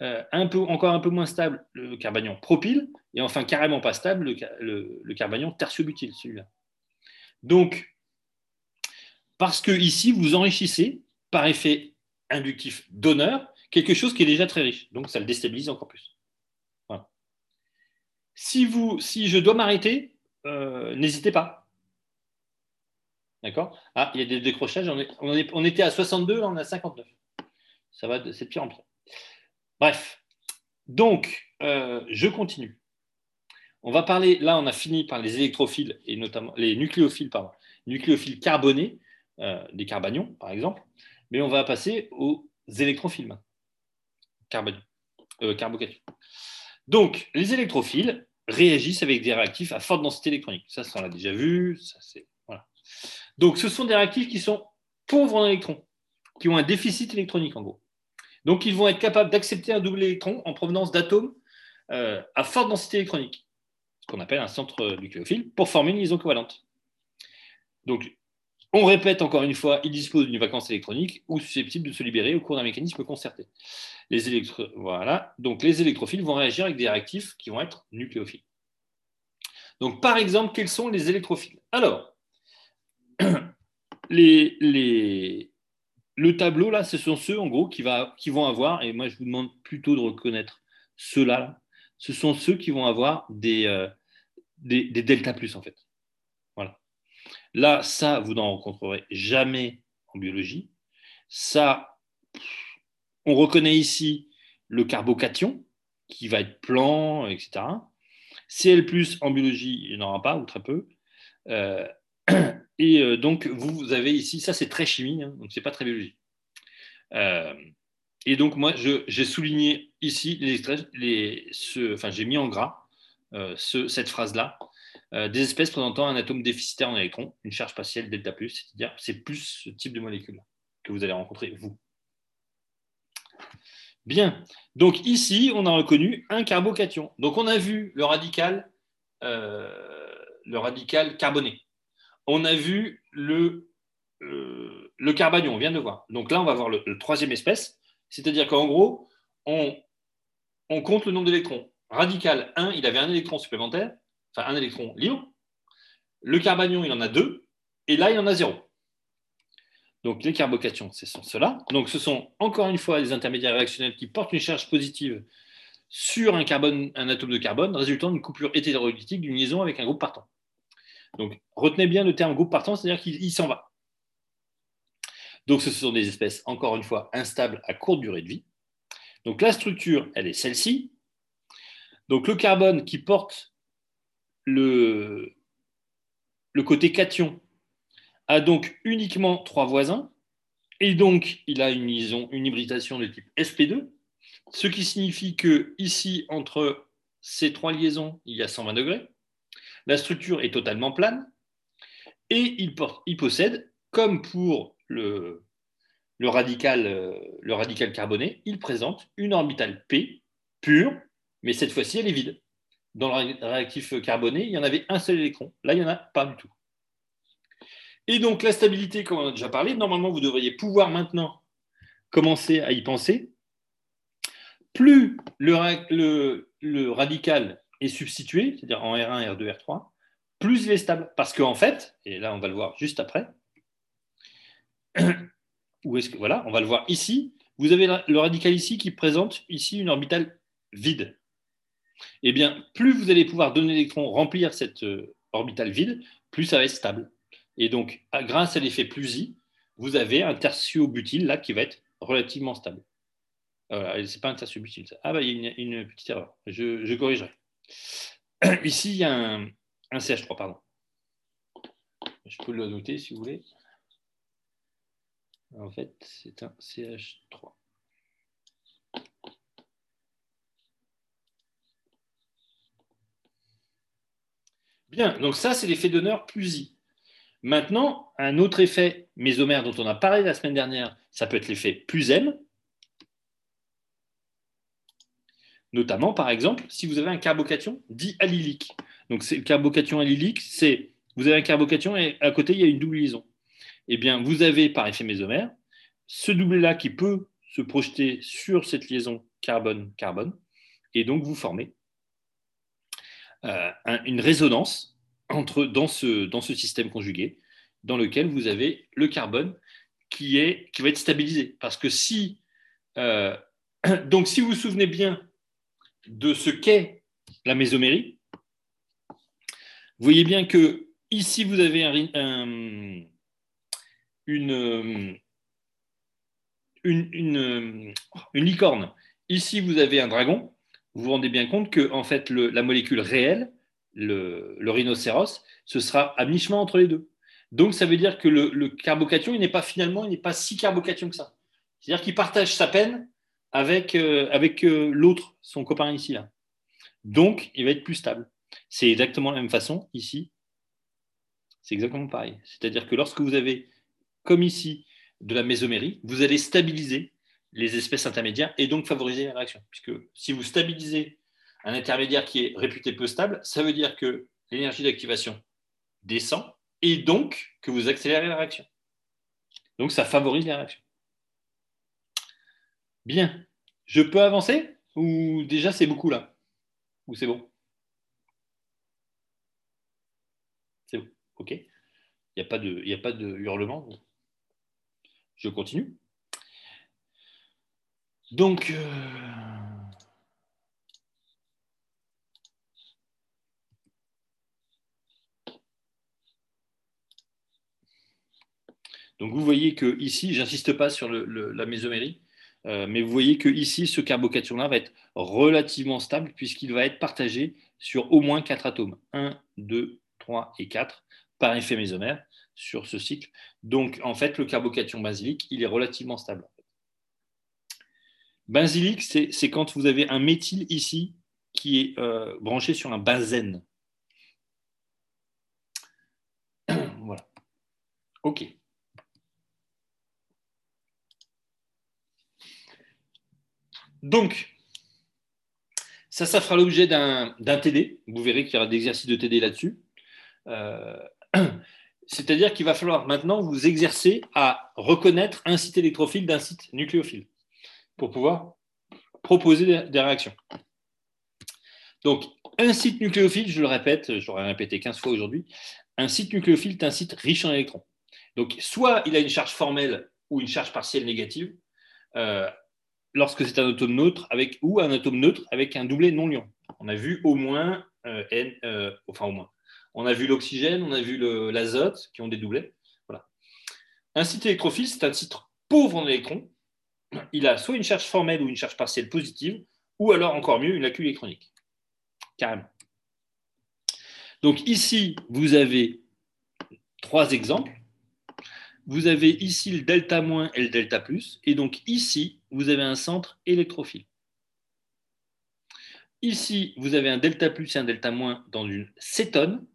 Euh, un peu, encore un peu moins stable, le carbanion propyle. Et enfin, carrément pas stable, le, le, carbanion tertiobutyle, celui-là. Donc, parce que ici, vous enrichissez par effet inductif donneur, quelque chose qui est déjà très riche. Donc, ça le déstabilise encore plus. Si, vous, si je dois m'arrêter, euh, n'hésitez pas. D'accord? Ah, il y a des décrochages. On, était à 62, là, on est à 59. Ça va, c'est de pire en pire. Bref. Donc, euh, je continue. On va parler, là, on a fini par les électrophiles et notamment les nucléophiles, pardon, nucléophiles carbonés, euh, des carbanions, par exemple. Mais on va passer aux électrophiles. Carbanions, euh. Donc, les électrophiles réagissent avec des réactifs à forte densité électronique. Ça, on l'a déjà vu. Ça, voilà. Donc, ce sont des réactifs qui sont pauvres en électrons, qui ont un déficit électronique, en gros. Donc, ils vont être capables d'accepter un double électron en provenance d'atomes euh, à forte densité électronique, qu'on appelle un centre nucléophile, pour former une liaison covalente. Donc, on répète encore une fois, ils disposent d'une vacance électronique ou susceptible de se libérer au cours d'un mécanisme concerté. Les électro- voilà. Donc, les électrophiles vont réagir avec des réactifs qui vont être nucléophiles. Donc, par exemple, quels sont les électrophiles? Alors, <clears throat> le tableau, là, ce sont ceux, en gros, qui, vont avoir, et moi, je vous demande plutôt de reconnaître ceux-là, là. ce sont ceux qui vont avoir des, euh, des, des delta plus, en fait. Voilà. Là, ça, vous n'en rencontrerez jamais en biologie. Ça, on reconnaît ici le carbocation, qui va être plan, etc. Cl+, en biologie, il n'y en aura pas, ou très peu. Euh, <clears throat> et euh, donc, vous, avez ici, ça c'est très chimie, hein, donc c'est pas très biologie. Euh, et donc, moi, j'ai souligné ici, les, les, enfin, j'ai mis en gras ce- cette phrase-là, euh, des espèces présentant un atome déficitaire en électrons, une charge partielle delta+, c'est-à-dire c'est plus ce type de molécule que vous allez rencontrer, vous. Bien, donc ici, on a reconnu un carbocation. Donc, on a vu le radical, euh, le radical carboné on a vu le, euh, le carbanion, on vient de le voir. Donc là, on va voir le, le troisième espèce, c'est-à-dire qu'en gros, on, on compte le nombre d'électrons. Radical 1, il avait un électron supplémentaire, enfin un électron libre. Le carbanion, il en a deux, et là, il en a zéro. Donc les carbocations, ce sont ceux-là. Donc ce sont encore une fois des intermédiaires réactionnels qui portent une charge positive sur un, un atome de carbone, résultant d'une coupure hétérolytique d'une liaison avec un groupe partant. Donc, retenez bien le terme groupe partant, c'est-à-dire qu'il il s'en va. Donc, ce sont des espèces, encore une fois, instables à courte durée de vie. Donc, la structure, elle est celle-ci. Donc, le carbone qui porte le, côté cation a donc uniquement trois voisins. Et donc, il a une liaison, une hybridation de type sp2, ce qui signifie que ici, entre ces trois liaisons, il y a 120 degrés. La structure est totalement plane et il, possède, comme pour le, le, radical, euh, le radical carboné, il présente une orbitale P pure, mais cette fois-ci, elle est vide. Dans le réactif carboné, il y en avait un seul électron. Là, il n'y en a pas du tout. Et donc, la stabilité, comme on a déjà parlé, normalement, vous devriez pouvoir maintenant commencer à y penser. Plus le, radical est substitué, c'est-à-dire en R1, R2, R3, plus il est stable. Parce qu'en fait, et là on va le voir juste après, <coughs> est-ce que, voilà, on va le voir ici, vous avez le radical ici qui présente ici une orbitale vide. Eh bien, plus vous allez pouvoir donner l'électron remplir cette euh, orbitale vide, plus ça va être stable. Et donc, grâce à l'effet plus vous avez un tertiobutyle là qui va être relativement stable. Euh, c'est pas un tertiobutyle. Ça. Ah bah il y a une, petite erreur. Je, je corrigerai. <clears throat> Ici, il y a un, un, CH3, pardon. Je peux le noter si vous voulez. En fait, c'est un CH3. Bien, donc ça, c'est l'effet d'honneur plus I. Maintenant, un autre effet mésomère dont on a parlé la semaine dernière, ça peut être l'effet plus M. Notamment, par exemple, si vous avez un carbocation dit allylique. Donc, le carbocation allylique, c'est vous avez un carbocation et à côté, il y a une double liaison. Eh bien, vous avez, par effet mésomère, ce doublé-là qui peut se projeter sur cette liaison carbone-carbone, et donc vous formez un, une résonance dans, ce, système conjugué, dans lequel vous avez le carbone qui, va être stabilisé. Parce que si, euh, <clears throat> donc si vous vous souvenez bien de ce qu'est la mésomérie, vous voyez bien que ici vous avez un, un, une, une, une, une licorne. Ici, vous avez un dragon. Vous vous rendez bien compte que en fait, la molécule réelle, le, rhinocéros, ce sera à mi-chemin entre les deux. Donc, ça veut dire que le, le carbocation, il n'est pas finalement, il n'est pas si carbocation que ça. C'est-à-dire qu'il partage sa peine avec, euh, avec euh, l'autre, son copain ici. Là. Donc, il va être plus stable. C'est exactement la même façon ici. C'est exactement pareil. C'est-à-dire que lorsque vous avez, comme ici, de la mésomérie, vous allez stabiliser les espèces intermédiaires et donc favoriser la réaction. Puisque si vous stabilisez un intermédiaire qui est réputé peu stable, ça veut dire que l'énergie d'activation descend et donc que vous accélérez la réaction. Donc ça favorise la réaction. Bien. Je peux avancer Ou déjà c'est beaucoup là? Ou c'est bon? C'est bon. OK. Il n'y a, a pas de hurlement. Je continue. Donc, euh, donc vous voyez que ici, j'insiste pas sur la mésomérie, euh, mais vous voyez que ici, ce carbocation-là va être relativement stable puisqu'il va être partagé sur au moins quatre atomes. 1, 2, 3 et 4 par effet mésomère sur ce cycle. Donc, en fait, le carbocation basilique, il est relativement stable. Basilique, c'est quand vous avez un méthyle ici qui est euh, branché sur un benzène. <clears throat> voilà. OK. Donc, ça, ça fera l'objet d'un TD. Vous verrez qu'il y aura des exercices de TD là-dessus. Euh, <clears throat> C'est-à-dire qu'il va falloir maintenant vous exercer à reconnaître un site électrophile d'un site nucléophile pour pouvoir proposer des, réactions. Donc, un site nucléophile, je le répète, je l'aurais répété 15 fois aujourd'hui, un site nucléophile est un site riche en électrons. Donc, soit il a une charge formelle ou une charge partielle négative, euh, lorsque c'est un atome neutre avec, ou un atome neutre avec un doublet non lion. On a vu au moins euh, N, euh, enfin au moins. On a vu l'oxygène, on a vu l'azote qui ont des doublets. Voilà. Un site électrophile, c'est un site pauvre en électrons. Il a soit une charge formelle ou une charge partielle positive, ou alors encore mieux, une lacune électronique. Carrément. Donc ici, vous avez trois exemples. Vous avez ici le delta moins et le delta plus. Et donc ici, vous avez un centre électrophile. Ici, vous avez un delta plus et un delta moins dans une cétone.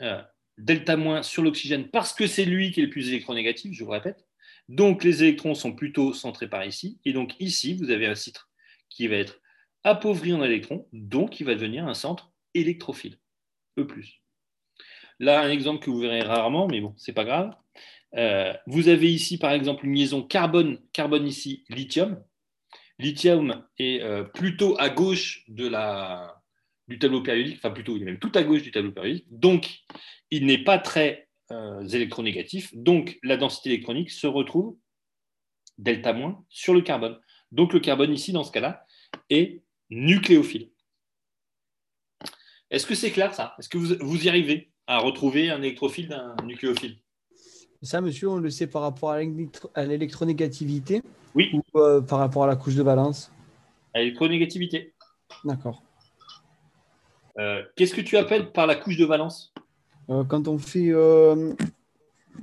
Euh, delta moins sur l'oxygène parce que c'est lui qui est le plus électronégatif, je vous répète. Donc les électrons sont plutôt centrés par ici. Et donc ici, vous avez un centre qui va être appauvri en électrons, donc il va devenir un centre électrophile, E+. Là, un exemple que vous verrez rarement, mais bon, c'est pas grave. Euh, vous avez ici, par exemple, une liaison carbone, carbone ici, lithium. Lithium est euh, plutôt à gauche du tableau périodique, enfin plutôt, il est même tout à gauche du tableau périodique. Donc, il n'est pas très euh, électronégatif. Donc, la densité électronique se retrouve delta moins sur le carbone. Donc, le carbone ici, dans ce cas-là, est nucléophile. Est-ce que c'est clair ça? Est-ce que vous, vous y arrivez à retrouver un électrophile d'un nucléophile? Ça, monsieur, on le sait par rapport à l'électro- à l'électronégativité Oui, ou euh, par rapport à la couche de valence à l'électronégativité. D'accord. Euh, Qu'est-ce que tu appelles par la couche de valence quand on fait, euh,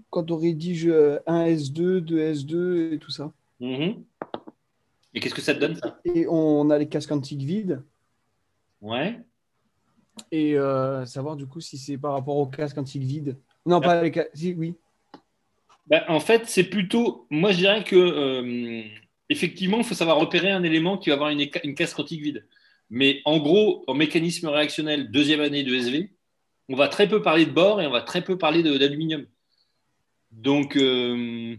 quand on rédige euh, 1S2, 2S2 et tout ça, Mhm. Et qu'est-ce que ça te donne ça? Et on a les cases quantiques vides, Ouais. et euh, savoir du coup si c'est par rapport aux cases quantiques vides. Non, pas les. Si, oui. Ben, en fait, c'est plutôt. Moi, je dirais que euh, effectivement, il faut savoir repérer un élément qui va avoir une, une case quantique vide. Mais en gros, en mécanisme réactionnel deuxième année de SV, on va très peu parler de bore et on va très peu parler de- d'aluminium. Donc, euh,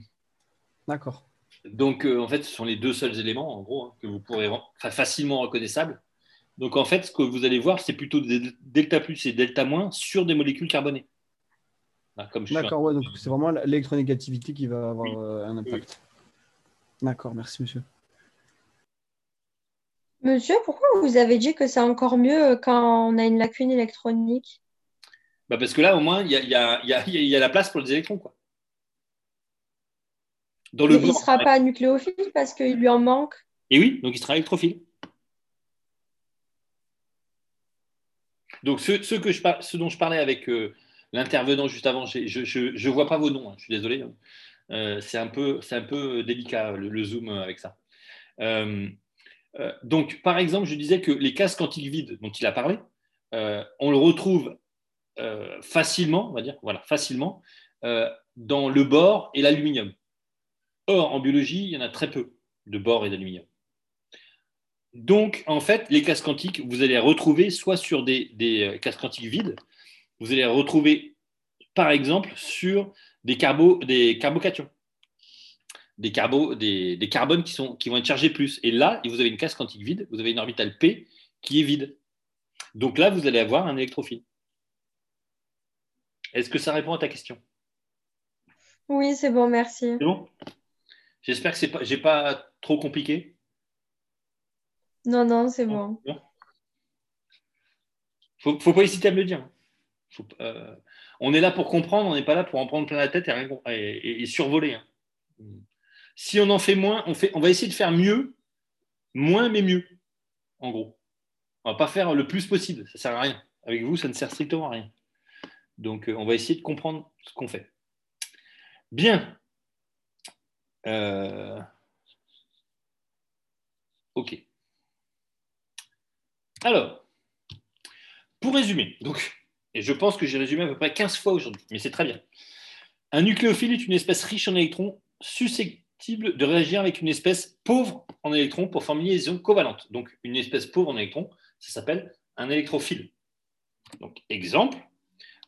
D'accord. donc euh, en fait, ce sont les deux seuls éléments, en gros, hein, que vous pourrez facilement reconnaissables. Donc, en fait, ce que vous allez voir, c'est plutôt des delta plus et delta moins sur des molécules carbonées. Un- D'accord, ouais, donc c'est vraiment l'électronégativité qui va avoir Oui. euh, un impact. D'accord, merci monsieur. Monsieur, pourquoi vous avez dit que c'est encore mieux quand on a une lacune électronique? Bah, parce que là, au moins, il y a, y a- y a- il y a la place pour les électrons. Quoi. dans le Mais il ne sera pas nucléophile parce qu'il lui en manque? Et oui, donc il sera électrophile. Donc ce, ce que je, dont je parlais avec euh, l'intervenant juste avant, je ne vois pas vos noms, hein, je suis désolé. Euh, c'est un peu, c'est un peu délicat le, le zoom euh, avec ça. Euh, euh, donc par exemple, je disais que les cases quantiques vides dont il a parlé, euh, on le retrouve euh, facilement, on va dire, voilà, facilement euh, dans le bore et l'aluminium. Or, en biologie, il y en a très peu de bore et d'aluminium. Donc, en fait, les cases quantiques, vous allez les retrouver soit sur des, des euh, cases quantiques vides, vous allez les retrouver, par exemple, sur des, carbo, des carbocations, des, carbo, des, des carbones qui, qui vont être chargés plus. Et là, vous avez une case quantique vide, vous avez une orbitale P qui est vide. Donc là, vous allez avoir un électrophile. Est-ce que ça répond à ta question? Oui, c'est bon, merci. C'est bon? J'espère que je pas, j'ai pas trop compliqué. Non, non, c'est bon. Faut, faut pas hésiter à me le dire. Faut euh, on est là pour comprendre, on n'est pas là pour en prendre plein la tête et, rien com- et- et- et survoler. hein. Si on en fait moins, on, fait, on va essayer de faire mieux, moins mais mieux, en gros. On va pas faire le plus possible, ça sert à rien. Avec vous, ça ne sert strictement à rien. Donc, euh, on va essayer de comprendre ce qu'on fait. Bien. Euh, Ok. Alors, pour résumer, donc, et je pense que j'ai résumé à peu près 15 fois aujourd'hui, mais c'est très bien. Un nucléophile est une espèce riche en électrons susceptible de réagir avec une espèce pauvre en électrons pour former une liaison covalente. Donc, une espèce pauvre en électrons, ça s'appelle un électrophile. Donc, exemple,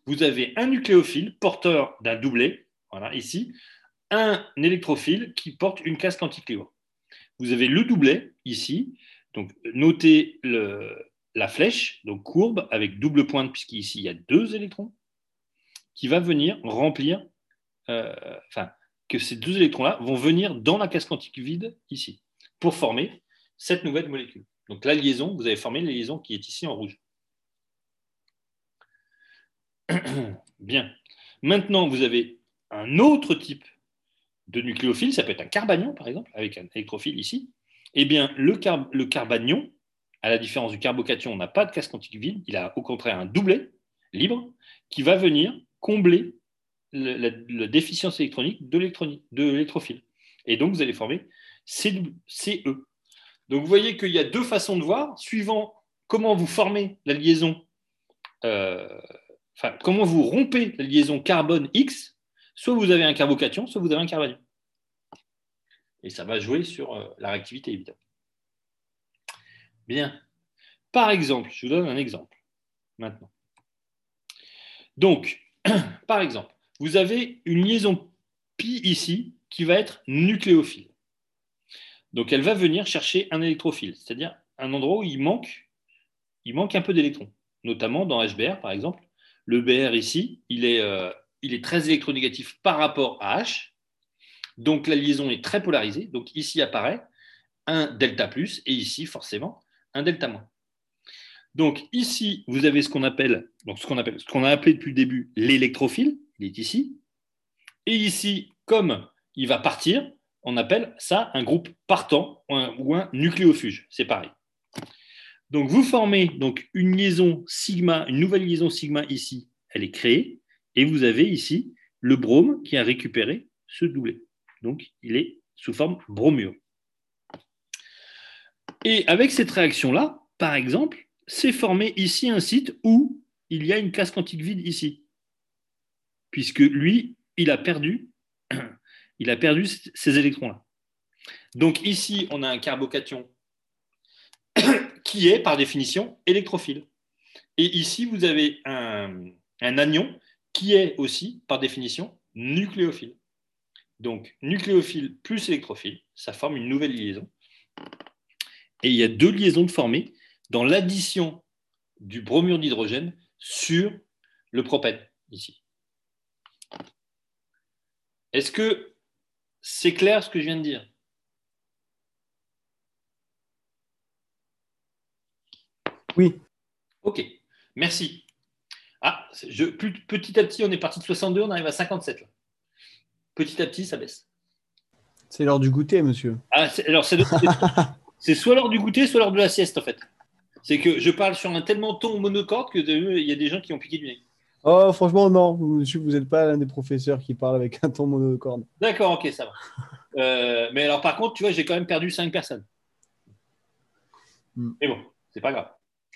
vous avez un nucléophile porteur d'un doublet, voilà, ici, un électrophile qui porte une case quantique libre. Vous avez le doublet ici, donc notez la flèche, donc courbe avec double pointe, puisqu'ici il y a deux électrons, qui va venir remplir, euh, enfin, que ces deux électrons-là vont venir dans la case quantique vide ici, pour former cette nouvelle molécule. Donc la liaison, vous avez formé la liaison qui est ici en rouge. <clears throat> Bien. Maintenant, vous avez un autre type de nucléophile, ça peut être un carbanion par exemple, avec un électrophile ici. Eh bien, le, car carbanion, à la différence du carbocation, n'a pas de case quantique vide, il a au contraire un doublet libre qui va venir combler le, la, la, déficience électronique de l'électrophile. Et donc, vous allez former CE. Donc, vous voyez qu'il y a deux façons de voir, suivant comment vous formez la liaison, euh, comment vous rompez la liaison carbone X, soit vous avez un carbocation, soit vous avez un carbanion. Et ça va jouer sur euh, la réactivité, évidemment. Bien. Par exemple, je vous donne un exemple maintenant. Donc, <clears throat> par exemple, vous avez une liaison pi ici qui va être nucléophile. Donc, elle va venir chercher un électrophile, c'est-à-dire un endroit où il manque, il manque un peu d'électrons, notamment dans HBr, par exemple. Le BR ici, il est, euh, il est très électronégatif par rapport à H. Donc, la liaison est très polarisée. Donc, ici apparaît un delta plus et ici, forcément, un delta moins. Donc, ici, vous avez ce qu'on appelle, donc ce qu'on appelle, ce qu'on a appelé depuis le début l'électrophile. Il est ici. Et ici, comme il va partir, on appelle ça un groupe partant ou un, ou un nucléofuge. C'est pareil. Donc, vous formez donc une liaison sigma, une nouvelle liaison sigma ici, elle est créée. Et vous avez ici le brome qui a récupéré ce doublet. Donc, il est sous forme bromure. Et avec cette réaction-là, par exemple, c'est formé ici un site où il y a une case quantique vide ici. Puisque lui, il a perdu, <clears throat> il a perdu ces électrons-là. Donc ici, on a un carbocation <clears throat> qui est, par définition, électrophile. Et ici, vous avez un, anion qui est aussi, par définition, nucléophile. Donc, nucléophile plus électrophile, ça forme une nouvelle liaison. Et il y a deux liaisons de formées dans l'addition du bromure d'hydrogène sur le propène, ici. Est-ce que c'est clair ce que je viens de dire? Oui. Ok, merci. Ah, je, plus, petit à petit, on est parti de 62, on arrive à 57. Là. Petit à petit, ça baisse. C'est l'heure du goûter, monsieur. Ah, c'est- alors, c'est <laughs> c'est soit l'heure du goûter, soit l'heure de la sieste, en fait. C'est que je parle sur un tellement ton monocorde que de- il y a des gens qui ont piqué du nez. Oh, franchement, non, monsieur, vous n'êtes pas l'un des professeurs qui parle avec un ton monocorde. D'accord, ok, ça va. <laughs> Euh, mais alors, par contre, tu vois, j'ai quand même perdu cinq personnes. Hmm. Mais bon, c'est pas grave.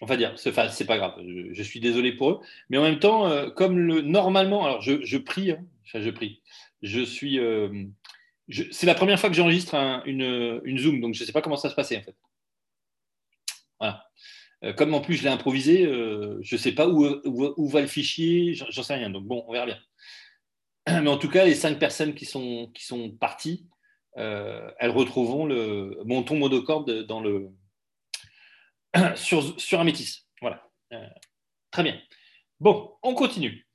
Enfin, dire, c'est enfin, pas grave. Je, suis désolé pour eux. Mais en même temps, euh, comme le normalement, alors je, je prie, hein, je prie. Je suis. euh, c'est la première fois que j'enregistre un- une, une Zoom, donc je ne sais pas comment ça se passait en fait. Voilà. Euh, comme en plus je l'ai improvisé, je ne sais pas où, où- va le fichier, j'en sais rien. Donc bon, on verra bien. Mais en tout cas, les cinq personnes qui sont, qui sont parties, elles retrouveront le, mon ton monocorde dans le, <clears throat> sur, un métis. Voilà. Euh, très bien. Bon, on continue.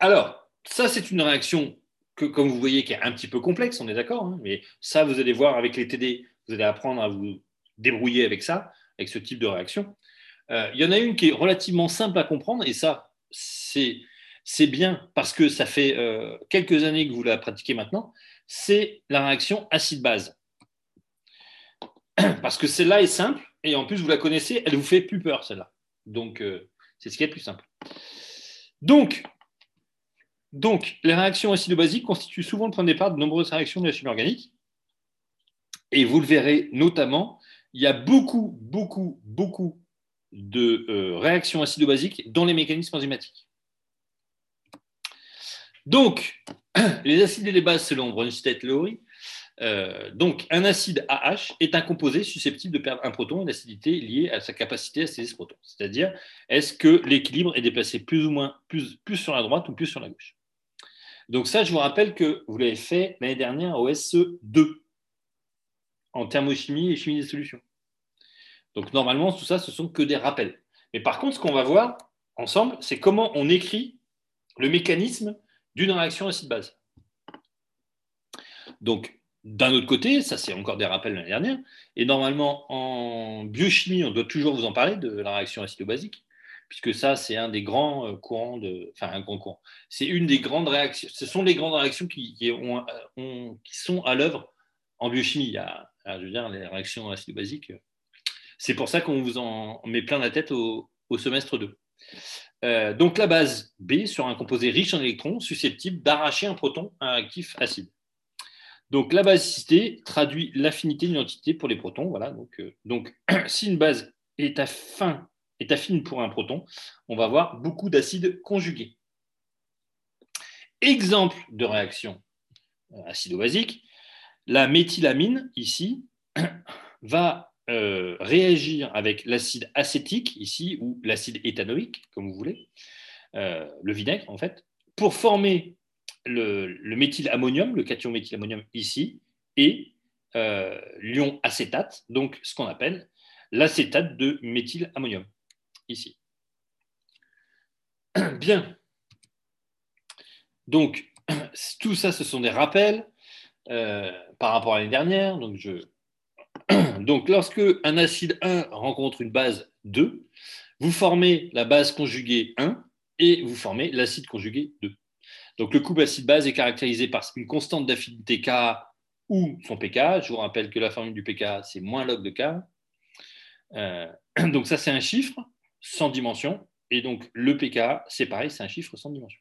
Alors, ça, c'est une réaction que, comme vous voyez, qui est un petit peu complexe, on est d'accord, hein, mais ça, vous allez voir avec les TD, vous allez apprendre à vous débrouiller avec ça, avec ce type de réaction. Euh, Il y en a une qui est relativement simple à comprendre, et ça, c'est c'est bien parce que ça fait euh, quelques années que vous la pratiquez maintenant, c'est la réaction acide-base. <clears throat> Parce que celle-là est simple, et en plus, vous la connaissez, elle vous fait plus peur, celle-là. Donc, euh, c'est ce qui est le plus simple. Donc, donc, les réactions acido-basiques constituent souvent le point de départ de nombreuses réactions de la chimie organique. Et vous le verrez notamment, il y a beaucoup, beaucoup, beaucoup de euh, réactions acido-basiques dans les mécanismes enzymatiques. Donc, <clears throat> les acides et les bases selon Bronsted-Lowry, euh, donc un acide AH est un composé susceptible de perdre un proton et l'acidité liée à sa capacité à saisir ce proton. C'est-à-dire, est-ce que l'équilibre est déplacé plus ou moins plus, plus sur la droite ou plus sur la gauche? Donc ça, je vous rappelle que vous l'avez fait l'année dernière au SE2 en thermochimie et chimie des solutions. Donc normalement, tout ça, ce sont que des rappels. Mais par contre, ce qu'on va voir ensemble, c'est comment on écrit le mécanisme d'une réaction acide-base. Donc, d'un autre côté, ça c'est encore des rappels l'année dernière, et normalement en biochimie, on doit toujours vous en parler de la réaction acido-basique, puisque ça c'est un des grands euh, courants de, enfin un grand courant. C'est une des grandes réactions. Ce sont les grandes réactions qui, qui sont à l'œuvre en biochimie. Je veux dire, les réactions acido-basiques. C'est pour ça qu'on vous en met plein la tête au, semestre 2. Euh, donc la base B sur un composé riche en électrons susceptible d'arracher un proton à un actif acide. Donc la basicité traduit l'affinité d'une entité pour les protons. Voilà, donc, euh, donc <clears throat> si une base est, affin, est affine pour un proton, on va avoir beaucoup d'acides conjugués. Exemple de réaction acido-basique, la méthylamine, ici, <clears throat> va euh, réagir avec l'acide acétique, ici, ou l'acide éthanoïque, comme vous voulez, euh, le vinaigre, en fait, pour former le, le méthylammonium, le cation méthylammonium ici, et euh, l'ion acétate, donc ce qu'on appelle l'acétate de méthylammonium, ici. <clears throat> Bien. Donc, <clears throat> tout ça, ce sont des rappels euh, par rapport à l'année dernière. Donc, je... <clears throat> donc, lorsque un acide 1 rencontre une base 2, vous formez la base conjuguée 1 et vous formez l'acide conjugué 2. Donc, le couple acide-base est caractérisé par une constante d'affinité K ou son pK. Je vous rappelle que la formule du pK, c'est moins log de K. Euh, <clears throat> donc, ça, c'est un chiffre sans dimension. Et donc, le pK, c'est pareil, c'est un chiffre sans dimension.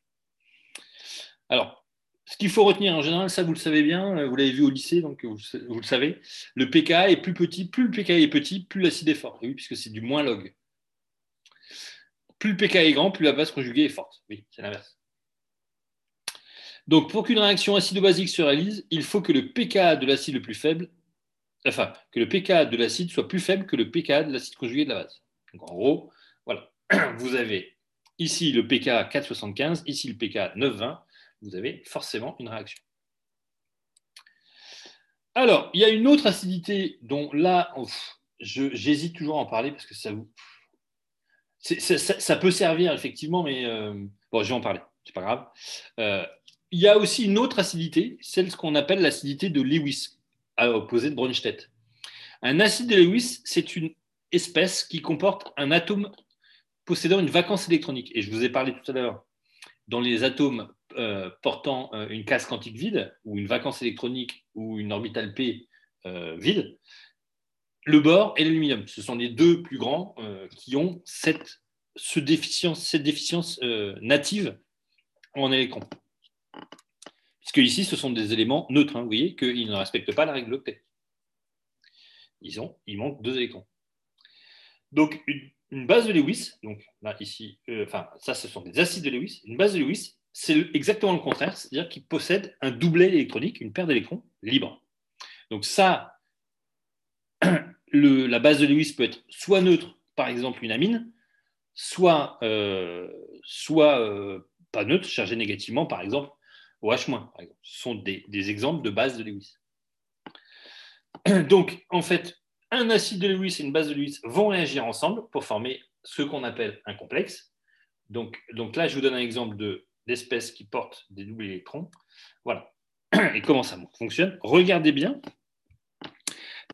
Alors, ce qu'il faut retenir en général, ça vous le savez bien, vous l'avez vu au lycée, donc vous, vous, le savez, le pK est plus petit, plus le pK est petit, plus l'acide est fort. Oui, puisque c'est du moins log. Plus le pK est grand, plus la base conjuguée est forte. Oui, c'est l'inverse. Donc, pour qu'une réaction acido-basique se réalise, il faut que le pK de l'acide le plus faible, enfin, que le pK de l'acide soit plus faible que le pK de l'acide conjugué de la base. Donc, en gros, voilà, <clears throat> vous avez ici le pK 4,75, ici le pK 9,20, vous avez forcément une réaction. Alors, il y a une autre acidité dont là, j'hésite toujours à en parler parce que ça vous. Ça, peut servir effectivement, mais euh, bon, je vais en parler, c'est pas grave. Euh, il y a aussi une autre acidité, celle qu'on appelle l'acidité de Lewis, à l'opposé de Bronsted. Un acide de Lewis, c'est une espèce qui comporte un atome possédant une vacance électronique. Et je vous ai parlé tout à l'heure dans les atomes euh, portant euh, une case quantique vide, ou une vacance électronique, ou une orbitale P vide, le bore et l'aluminium. Ce sont les deux plus grands qui ont cette, déficience, cette déficience native en électrons. Puisque ici, ce sont des éléments neutres. Hein. vous voyez qu'ils ne respectent pas la règle octet. Ils, ont, ils manquent deux électrons. Donc, une, base de Lewis, donc là, ici, euh, enfin, ça, ce sont des acides de Lewis. Une base de Lewis, c'est exactement le contraire, c'est-à-dire qu'il possède un doublet électronique, une paire d'électrons libre. Donc, ça, <clears throat> la base de Lewis peut être soit neutre, par exemple une amine, soit, euh, soit euh, pas neutre, chargé négativement, par exemple OH-. Par exemple. Ce sont des, exemples de base de Lewis. <clears throat> Donc, en fait, un acide de Lewis et une base de Lewis vont réagir ensemble pour former ce qu'on appelle un complexe. Donc, donc là, je vous donne un exemple d'espèces qui portent des doubles électrons. Voilà. <clears throat> Et comment ça fonctionne? Regardez bien.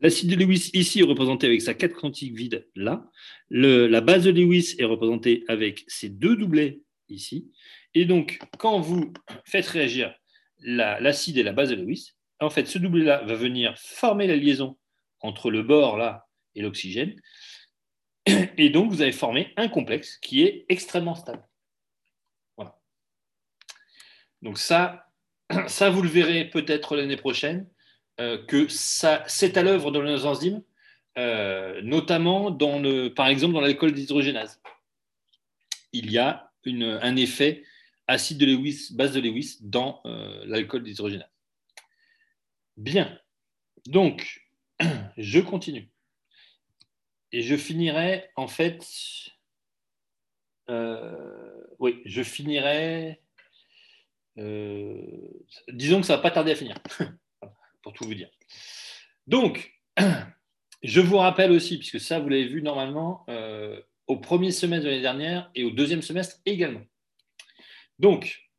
L'acide de Lewis ici est représenté avec sa 4 quantique vide là. la base de Lewis est représentée avec ses deux doublets ici. Et donc, quand vous faites réagir l'acide et la base de Lewis, en fait, ce doublet-là va venir former la liaison entre le bord là et l'oxygène. <clears throat> Et donc, vous avez formé un complexe qui est extrêmement stable. Voilà. Donc ça, <clears throat> ça vous le verrez peut-être l'année prochaine, euh, que ça, c'est à l'œuvre dans nos enzymes, euh, notamment dans le, par exemple dans l'alcool d'hydrogénase. Il y a un effet acide de Lewis, base de Lewis dans euh, l'alcool d'hydrogénase. Bien. Donc, <clears throat> je continue. Et je finirai, en fait, euh, oui, je finirai, euh, disons que ça ne va pas tarder à finir, <laughs> pour tout vous dire. Donc, <clears throat> je vous rappelle aussi, puisque ça, vous l'avez vu normalement au premier semestre de l'année dernière et au deuxième semestre également. Donc,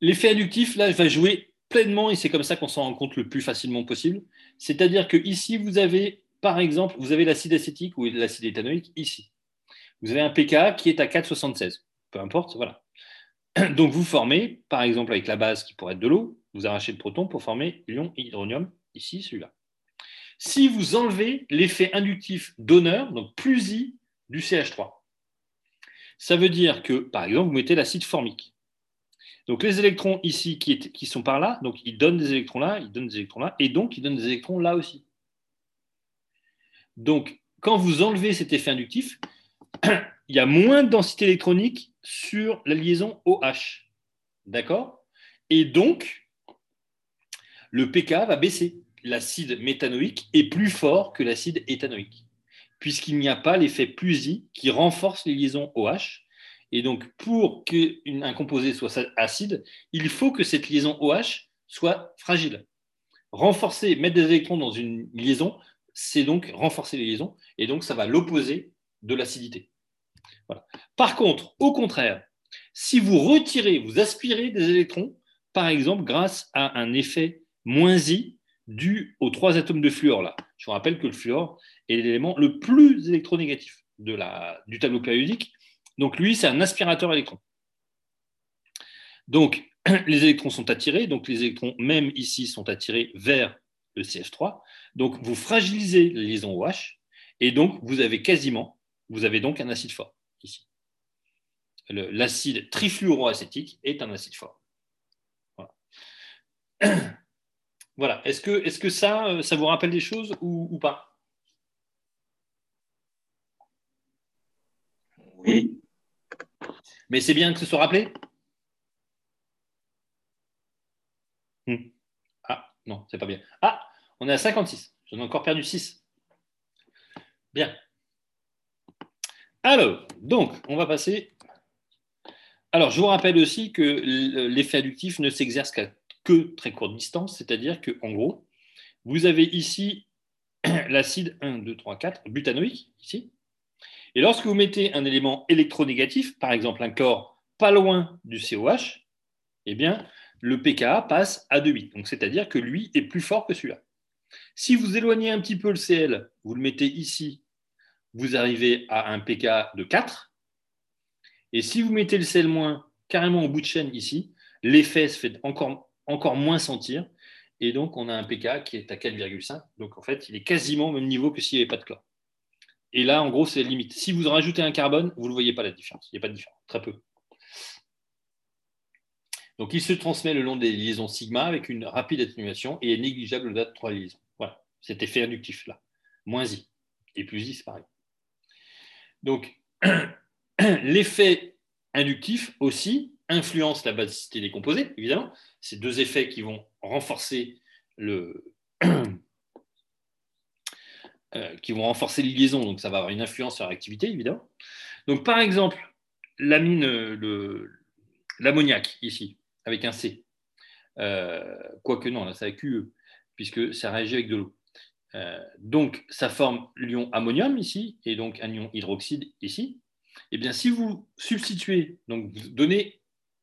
l'effet inductif, là, va jouer pleinement et c'est comme ça qu'on s'en rend compte le plus facilement possible. C'est-à-dire que ici, vous avez, par exemple, vous avez l'acide acétique ou l'acide éthanoïque ici. Vous avez un pKa qui est à 4,76. Peu importe, voilà. <clears throat> Donc vous formez, par exemple avec la base qui pourrait être de l'eau, vous arrachez le proton pour former l'ion hydronium, ici, celui-là. Si vous enlevez l'effet inductif d'honneur, donc plus I du CH3, ça veut dire que, par exemple, vous mettez l'acide formique. Donc les électrons ici qui, sont par là, donc ils donnent des électrons là, ils donnent des électrons là, et donc ils donnent des électrons là aussi. Donc quand vous enlevez cet effet inductif, <clears throat> il y a moins de densité électronique sur la liaison OH. D'accord? Et donc, le pK va baisser. L'acide méthanoïque est plus fort que l'acide éthanoïque, puisqu'il n'y a pas l'effet plus I qui renforce les liaisons OH et donc, pour qu'un composé soit acide, il faut que cette liaison OH soit fragile. Renforcer, mettre des électrons dans une liaison, c'est donc renforcer les liaisons, et donc ça va l'opposer de l'acidité. Par contre, au contraire, si vous retirez, vous aspirez des électrons, par exemple grâce à un effet moins I dû aux trois atomes de fluor là. Je vous rappelle que le fluor est l'élément le plus électronégatif de la, du tableau périodique donc lui, c'est un aspirateur électron. Donc <clears throat> les électrons sont attirés, donc les électrons même ici sont attirés vers le CH3. Donc vous fragilisez la liaison OH et donc vous avez quasiment, vous avez donc un acide fort ici. L'acide trifluoroacétique est un acide fort. Voilà. <clears throat> Est-ce que, est que, ça, euh, ça vous rappelle des choses ou pas? Oui. Mais c'est bien que ce soit rappelé? Hmm. Ah, non, c'est pas bien. Ah, on est à 56. J'en ai encore perdu 6. Bien. Alors, donc, on va passer. Alors, je vous rappelle aussi que l'effet adductif ne s'exerce qu'à que très courte distance, c'est-à-dire que, en gros, vous avez ici <clears throat> l'acide 1, 2, 3, 4, butanoïque, ici, et lorsque vous mettez un élément électronégatif, par exemple un corps pas loin du COH, eh bien, le pKa passe à 2,8. Donc, c'est-à-dire que lui est plus fort que celui-là. Si vous éloignez un petit peu le Cl, vous le mettez ici, vous arrivez à un pKa de 4. Et si vous mettez le Cl-, carrément au bout de chaîne ici. L'effet se fait encore, encore moins sentir. Et donc, on a un pK qui est à 4,5. Donc, en fait, il est quasiment au même niveau que s'il n'y avait pas de chlore. Et là, en gros, c'est la limite. Si vous rajoutez un carbone, vous ne voyez pas la différence. Il n'y a pas de différence, très peu. Donc, il se transmet le long des liaisons sigma avec une rapide atténuation et est négligeable au-delà de trois liaisons. Voilà, cet effet inductif là. Moins I. Et plus I, c'est pareil. Donc, <clears throat> l'effet inductif aussi influence la basicité des composés, évidemment. Ces deux effets qui vont renforcer le. <clears throat> Euh, qui vont renforcer les liaisons, donc ça va avoir une influence sur la réactivité, évidemment. Donc, par exemple, l'amine, l'ammoniac, ici, avec un C. Euh, quoique non, là, c'est avec QE, puisque ça réagit avec de l'eau. Euh, donc, ça forme l'ion ammonium ici, et donc un ion hydroxyde ici. Eh bien, si vous substituez, donc vous donnez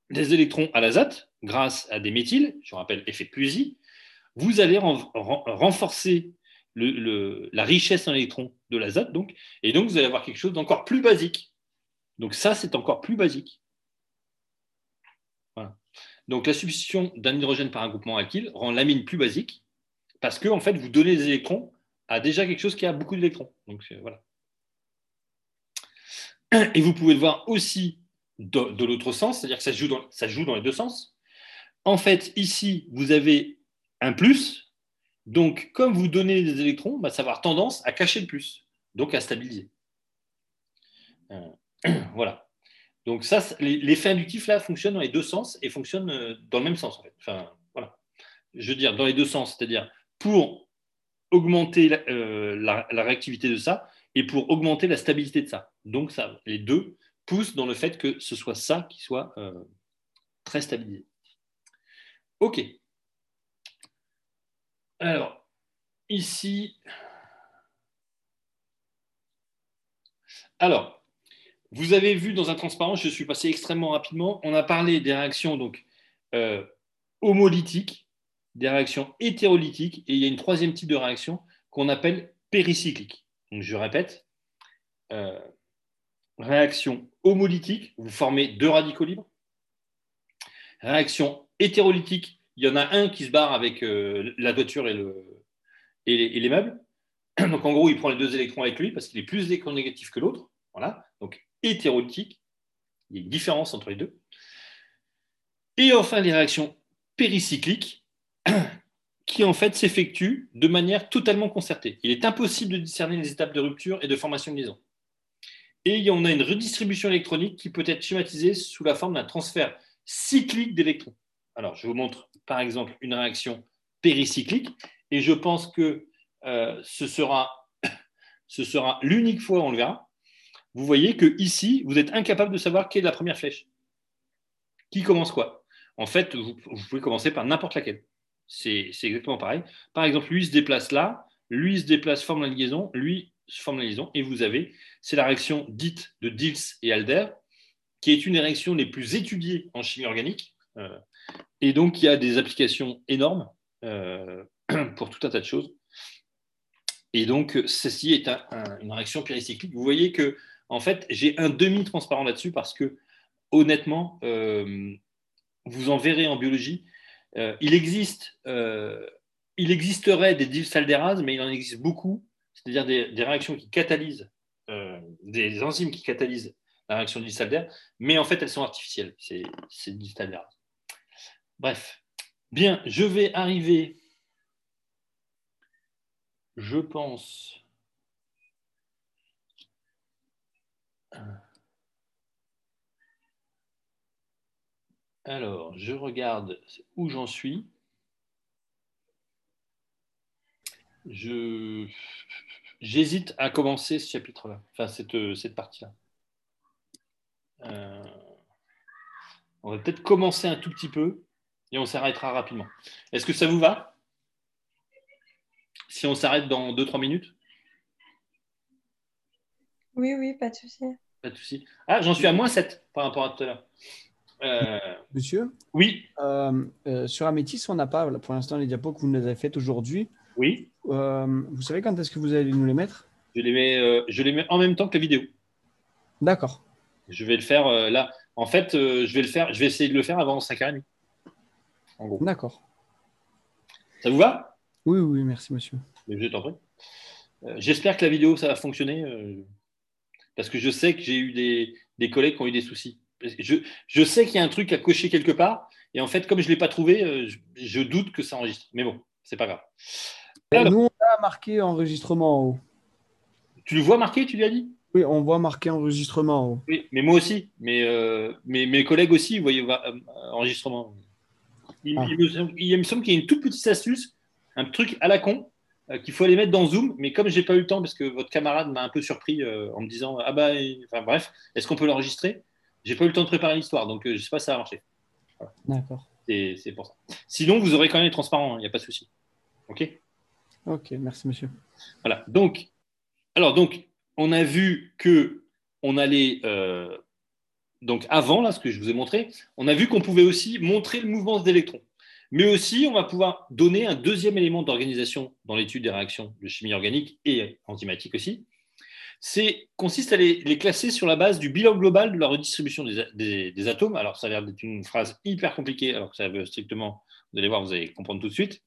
des électrons à l'azote grâce à des méthyles, je rappelle effet Puisy, vous allez renforcer la richesse en électrons de l'azote, donc, et donc vous allez avoir quelque chose d'encore plus basique. Donc ça, c'est encore plus basique. Donc la substitution d'un hydrogène par un groupement alkyle rend l'amine plus basique parce que en fait, vous donnez des électrons à déjà quelque chose qui a beaucoup d'électrons. Donc voilà. Et vous pouvez le voir aussi de, l'autre sens, c'est-à-dire que ça joue, dans, ça joue dans les deux sens. En fait, ici, vous avez un plus. Donc, comme vous donnez des électrons, bah, ça va avoir tendance à cacher le plus, donc à stabiliser. Euh, <clears throat> voilà. Donc ça, l'effet inductif là fonctionne dans les deux sens et fonctionne euh, dans le même sens en fait. Enfin, voilà. Je veux dire dans les deux sens, c'est-à-dire pour augmenter euh, la, réactivité de ça et pour augmenter la stabilité de ça. Donc ça, les deux poussent dans le fait que ce soit ça qui soit euh, très stabilisé. Ok. Alors ici, alors vous avez vu dans un transparent, je suis passé extrêmement rapidement, on a parlé des réactions donc, euh, homolytiques, des réactions hétérolytiques, et il y a une troisième type de réaction qu'on appelle péricyclique. Donc, je répète, euh, réaction homolytique, vous formez deux radicaux libres. Réaction hétérolytique, il y en a un qui se barre avec euh, la toiture et, le, et, les, et, les, meubles. <clears throat> Donc en gros, il prend les deux électrons avec lui parce qu'il est plus électronégatif que l'autre. Voilà. Donc hétérolytique. Il y a une différence entre les deux. Et enfin, les réactions péricycliques, <clears throat> qui en fait s'effectuent de manière totalement concertée. Il est impossible de discerner les étapes de rupture et de formation de liaison. Et on a une redistribution électronique qui peut être schématisée sous la forme d'un transfert cyclique d'électrons. Alors, je vous montre par exemple une réaction péricyclique, et je pense que euh, ce sera, <coughs> ce sera l'unique fois, on le verra, vous voyez que ici, vous êtes incapable de savoir quelle est la première flèche. Qui commence quoi? En fait, vous, pouvez commencer par n'importe laquelle. C'est exactement pareil. Par exemple, lui se déplace là, lui se déplace, forme la liaison, lui liaison, et vous avez, c'est la réaction dite de Dils et Alder, qui est une des réactions les plus étudiées en chimie organique, euh, et donc qui a des applications énormes euh, <clears throat> pour tout un tas de choses. Et donc, ceci est une réaction péricyclique. Vous voyez que en fait, j'ai un demi-transparent là-dessus parce que, honnêtement, euh, vous en verrez en biologie, il, existe, il existerait des dilsalderas, mais il en existe beaucoup, c'est-à-dire des, réactions qui catalysent, des enzymes qui catalysent la réaction dilsalder, mais en fait, elles sont artificielles, ces, ces Bref, bien, je vais arriver, je pense, Alors, je regarde où j'en suis. Je j'hésite à commencer ce chapitre-là, enfin cette, cette partie-là. Euh, on va peut-être commencer un tout petit peu et on s'arrêtera rapidement. Est-ce que ça vous va Si on s'arrête dans 2-3 minutes? Oui, oui, pas de souci. Pas de souci. Ah, j'en suis à moins 7 par rapport à tout à l'heure. Euh, Monsieur? Oui. Euh, euh, sur Amétis, on n'a pas pour l'instant les diapos que vous nous avez faites aujourd'hui. Oui. vous savez quand est-ce que vous allez nous les mettre? Je les, mets, je les mets en même temps que la vidéo. D'accord. Je vais le faire là. En fait, euh, je vais le faire, je vais essayer de le faire avant 5h30. En gros. D'accord. Ça vous va? Oui, oui, merci, monsieur. Mais je t'en prie. Euh, J'espère que la vidéo, ça va fonctionner. euh, parce que je sais que j'ai eu des, des collègues qui ont eu des soucis. Je, je sais qu'il y a un truc à cocher quelque part. Et en fait, comme je ne l'ai pas trouvé, euh, je, je doute que ça enregistre. Mais bon, c'est pas grave. Alors- Nous, on a marqué enregistrement en haut. Tu le vois marqué, tu lui as dit? Oui, on voit marqué enregistrement en haut. Oui, mais moi aussi. Mais euh, mes, mes collègues aussi, vous voyez, euh, enregistrement. Il, Ah. il me semble, il me semble qu'il y a une toute petite astuce, un truc à la con, euh, qu'il faut aller mettre dans Zoom. Mais comme j'ai pas eu le temps, parce que votre camarade m'a un peu surpris euh, en me disant Ah bah, et- enfin bref, est-ce qu'on peut l'enregistrer? J'ai pas eu le temps de préparer l'histoire, donc euh, je sais pas si ça va marcher. D'accord. C'est c'est pour ça. Sinon, vous aurez quand même les transparents, il n'y a pas de souci. OK? Ok, merci, monsieur. Voilà. Donc, alors, donc, on a vu que on allait. euh, donc, avant, là, ce que je vous ai montré, on a vu qu'on pouvait aussi montrer le mouvement des électrons. Mais aussi, on va pouvoir donner un deuxième élément d'organisation dans l'étude des réactions de chimie organique et enzymatique aussi. C'est consiste à les, classer sur la base du bilan global de la redistribution des- des atomes. Alors, ça a l'air d'être une phrase hyper compliquée, alors que ça veut strictement, vous allez voir, vous allez comprendre tout de suite.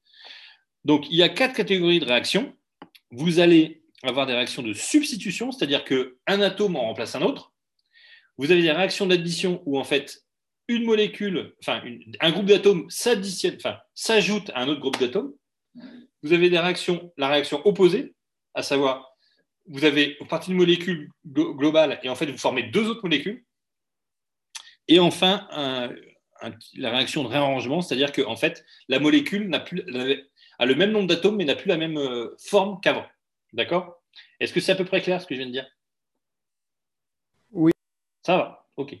Donc, il y a quatre catégories de réactions. Vous allez avoir des réactions de substitution, c'est-à-dire qu'un atome en remplace un autre. Vous avez des réactions d'addition où, en fait, une molécule, enfin, un groupe d'atomes s'ajoute à un autre groupe d'atomes. Vous avez des réactions, la réaction opposée, à savoir, vous avez une partie d'une molécule glo- globale et en fait, vous formez deux autres molécules. Et enfin, la réaction de réarrangement, c'est-à-dire que en fait, la molécule n'a plus, a le même nombre d'atomes, mais n'a plus la même euh, forme qu'avant. D'accord? Est-ce que c'est à peu près clair ce que je viens de dire? Oui. Ça va, ok.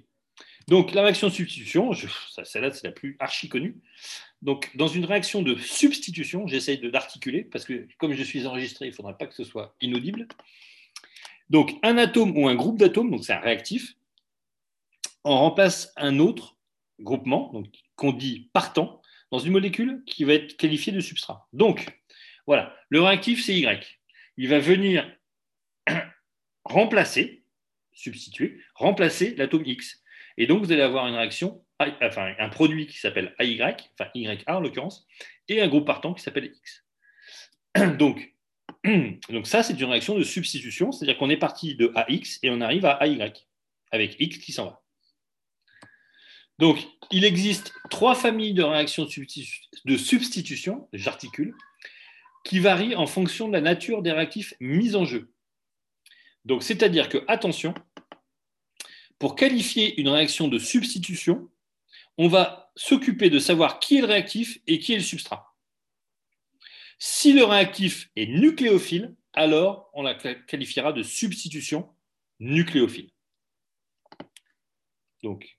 Donc, la réaction de substitution, celle-là, c'est la plus archi connue. Donc, dans une réaction de substitution, j'essaye de- d'articuler, parce que comme je suis enregistré, il ne faudrait pas que ce soit inaudible. Donc, un atome ou un groupe d'atomes, donc c'est un réactif, on remplace un autre groupement, donc qu'on dit partant, dans une molécule qui va être qualifiée de substrat. Donc, voilà, le réactif, c'est Y. Il va venir <clears throat> remplacer, substituer, remplacer l'atome X. Et donc, vous allez avoir une réaction, enfin, un produit qui s'appelle AY, enfin YA en l'occurrence, et un groupe partant qui s'appelle X. <clears throat> Donc, <clears throat> donc ça, c'est une réaction de substitution, c'est-à-dire qu'on est parti de AX et on arrive à AY, avec X qui s'en va. Donc, il existe trois familles de réactions de substitu- de substitution, j'articule, qui varient en fonction de la nature des réactifs mis en jeu. Donc, c'est-à-dire que, attention, pour qualifier une réaction de substitution, on va s'occuper de savoir qui est le réactif et qui est le substrat. Si le réactif est nucléophile, alors on la qualifiera de substitution nucléophile. Donc,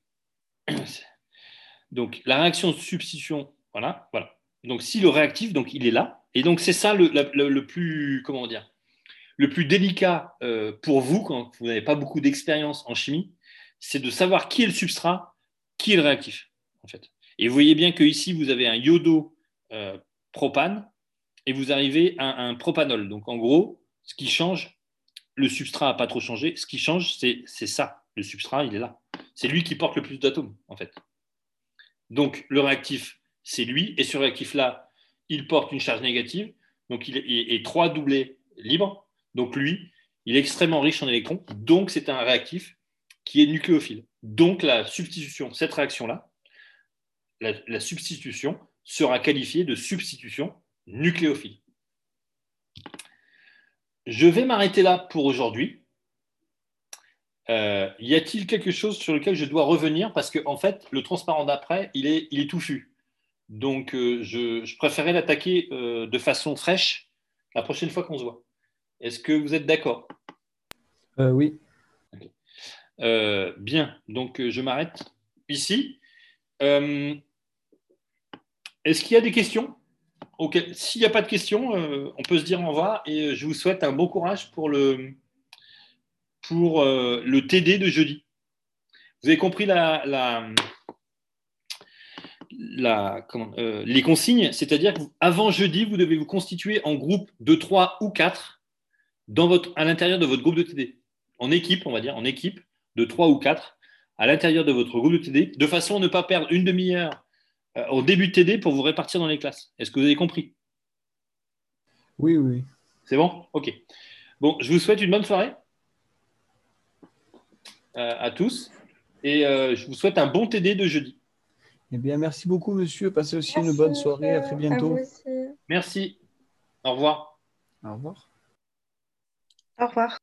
<clears throat> donc la réaction de substitution, voilà, voilà. Donc si le réactif, il est là, et donc c'est ça le, plus, comment dire, le plus délicat euh, pour vous quand vous n'avez pas beaucoup d'expérience en chimie, c'est de savoir qui est le substrat, qui est le réactif. Et vous voyez bien que ici vous avez un iodo euh, propane et vous arrivez à un propanol. Donc en gros, ce qui change, le substrat n'a pas trop changé. Ce qui change, c'est ça. Le substrat, il est là. C'est lui qui porte le plus d'atomes, en fait. Donc le réactif, c'est lui. Et ce réactif-là, il porte une charge négative. Donc il est, 3 doublés libre. Donc lui, il est extrêmement riche en électrons. Donc c'est un réactif qui est nucléophile. Donc la substitution, cette réaction-là, la substitution sera qualifiée de substitution nucléophile. Je vais m'arrêter là pour aujourd'hui. Euh, y a-t-il quelque chose sur lequel je dois revenir? Parce que en fait, le transparent d'après, il est, il est touffu. Donc, euh, je, je préférais l'attaquer euh, de façon fraîche la prochaine fois qu'on se voit. Est-ce que vous êtes d'accord? Oui. Bien, donc je m'arrête ici. Est-ce qu'il y a des questions? S'il n'y a pas de questions, on peut se dire au revoir et je vous souhaite un bon courage pour le, pour, euh, le TD de jeudi. Vous avez compris la, la, la- comment, euh, les consignes, c'est-à-dire qu'avant jeudi, vous devez vous constituer en groupe de 3 ou 4 dans votre, à l'intérieur de votre groupe de TD. En équipe, on va dire, en équipe de 3 ou 4. à l'intérieur de votre groupe de TD, de façon à ne pas perdre une demi-heure euh, au début de TD pour vous répartir dans les classes. Est-ce que vous avez compris? Oui, oui. C'est bon? Ok. Bon, je vous souhaite une bonne soirée à tous et euh, je vous souhaite un bon TD de jeudi. Eh bien, merci beaucoup, monsieur. Passez aussi une bonne soirée. À très à bientôt. vous aussi. Merci. Au revoir. Au revoir. Au revoir.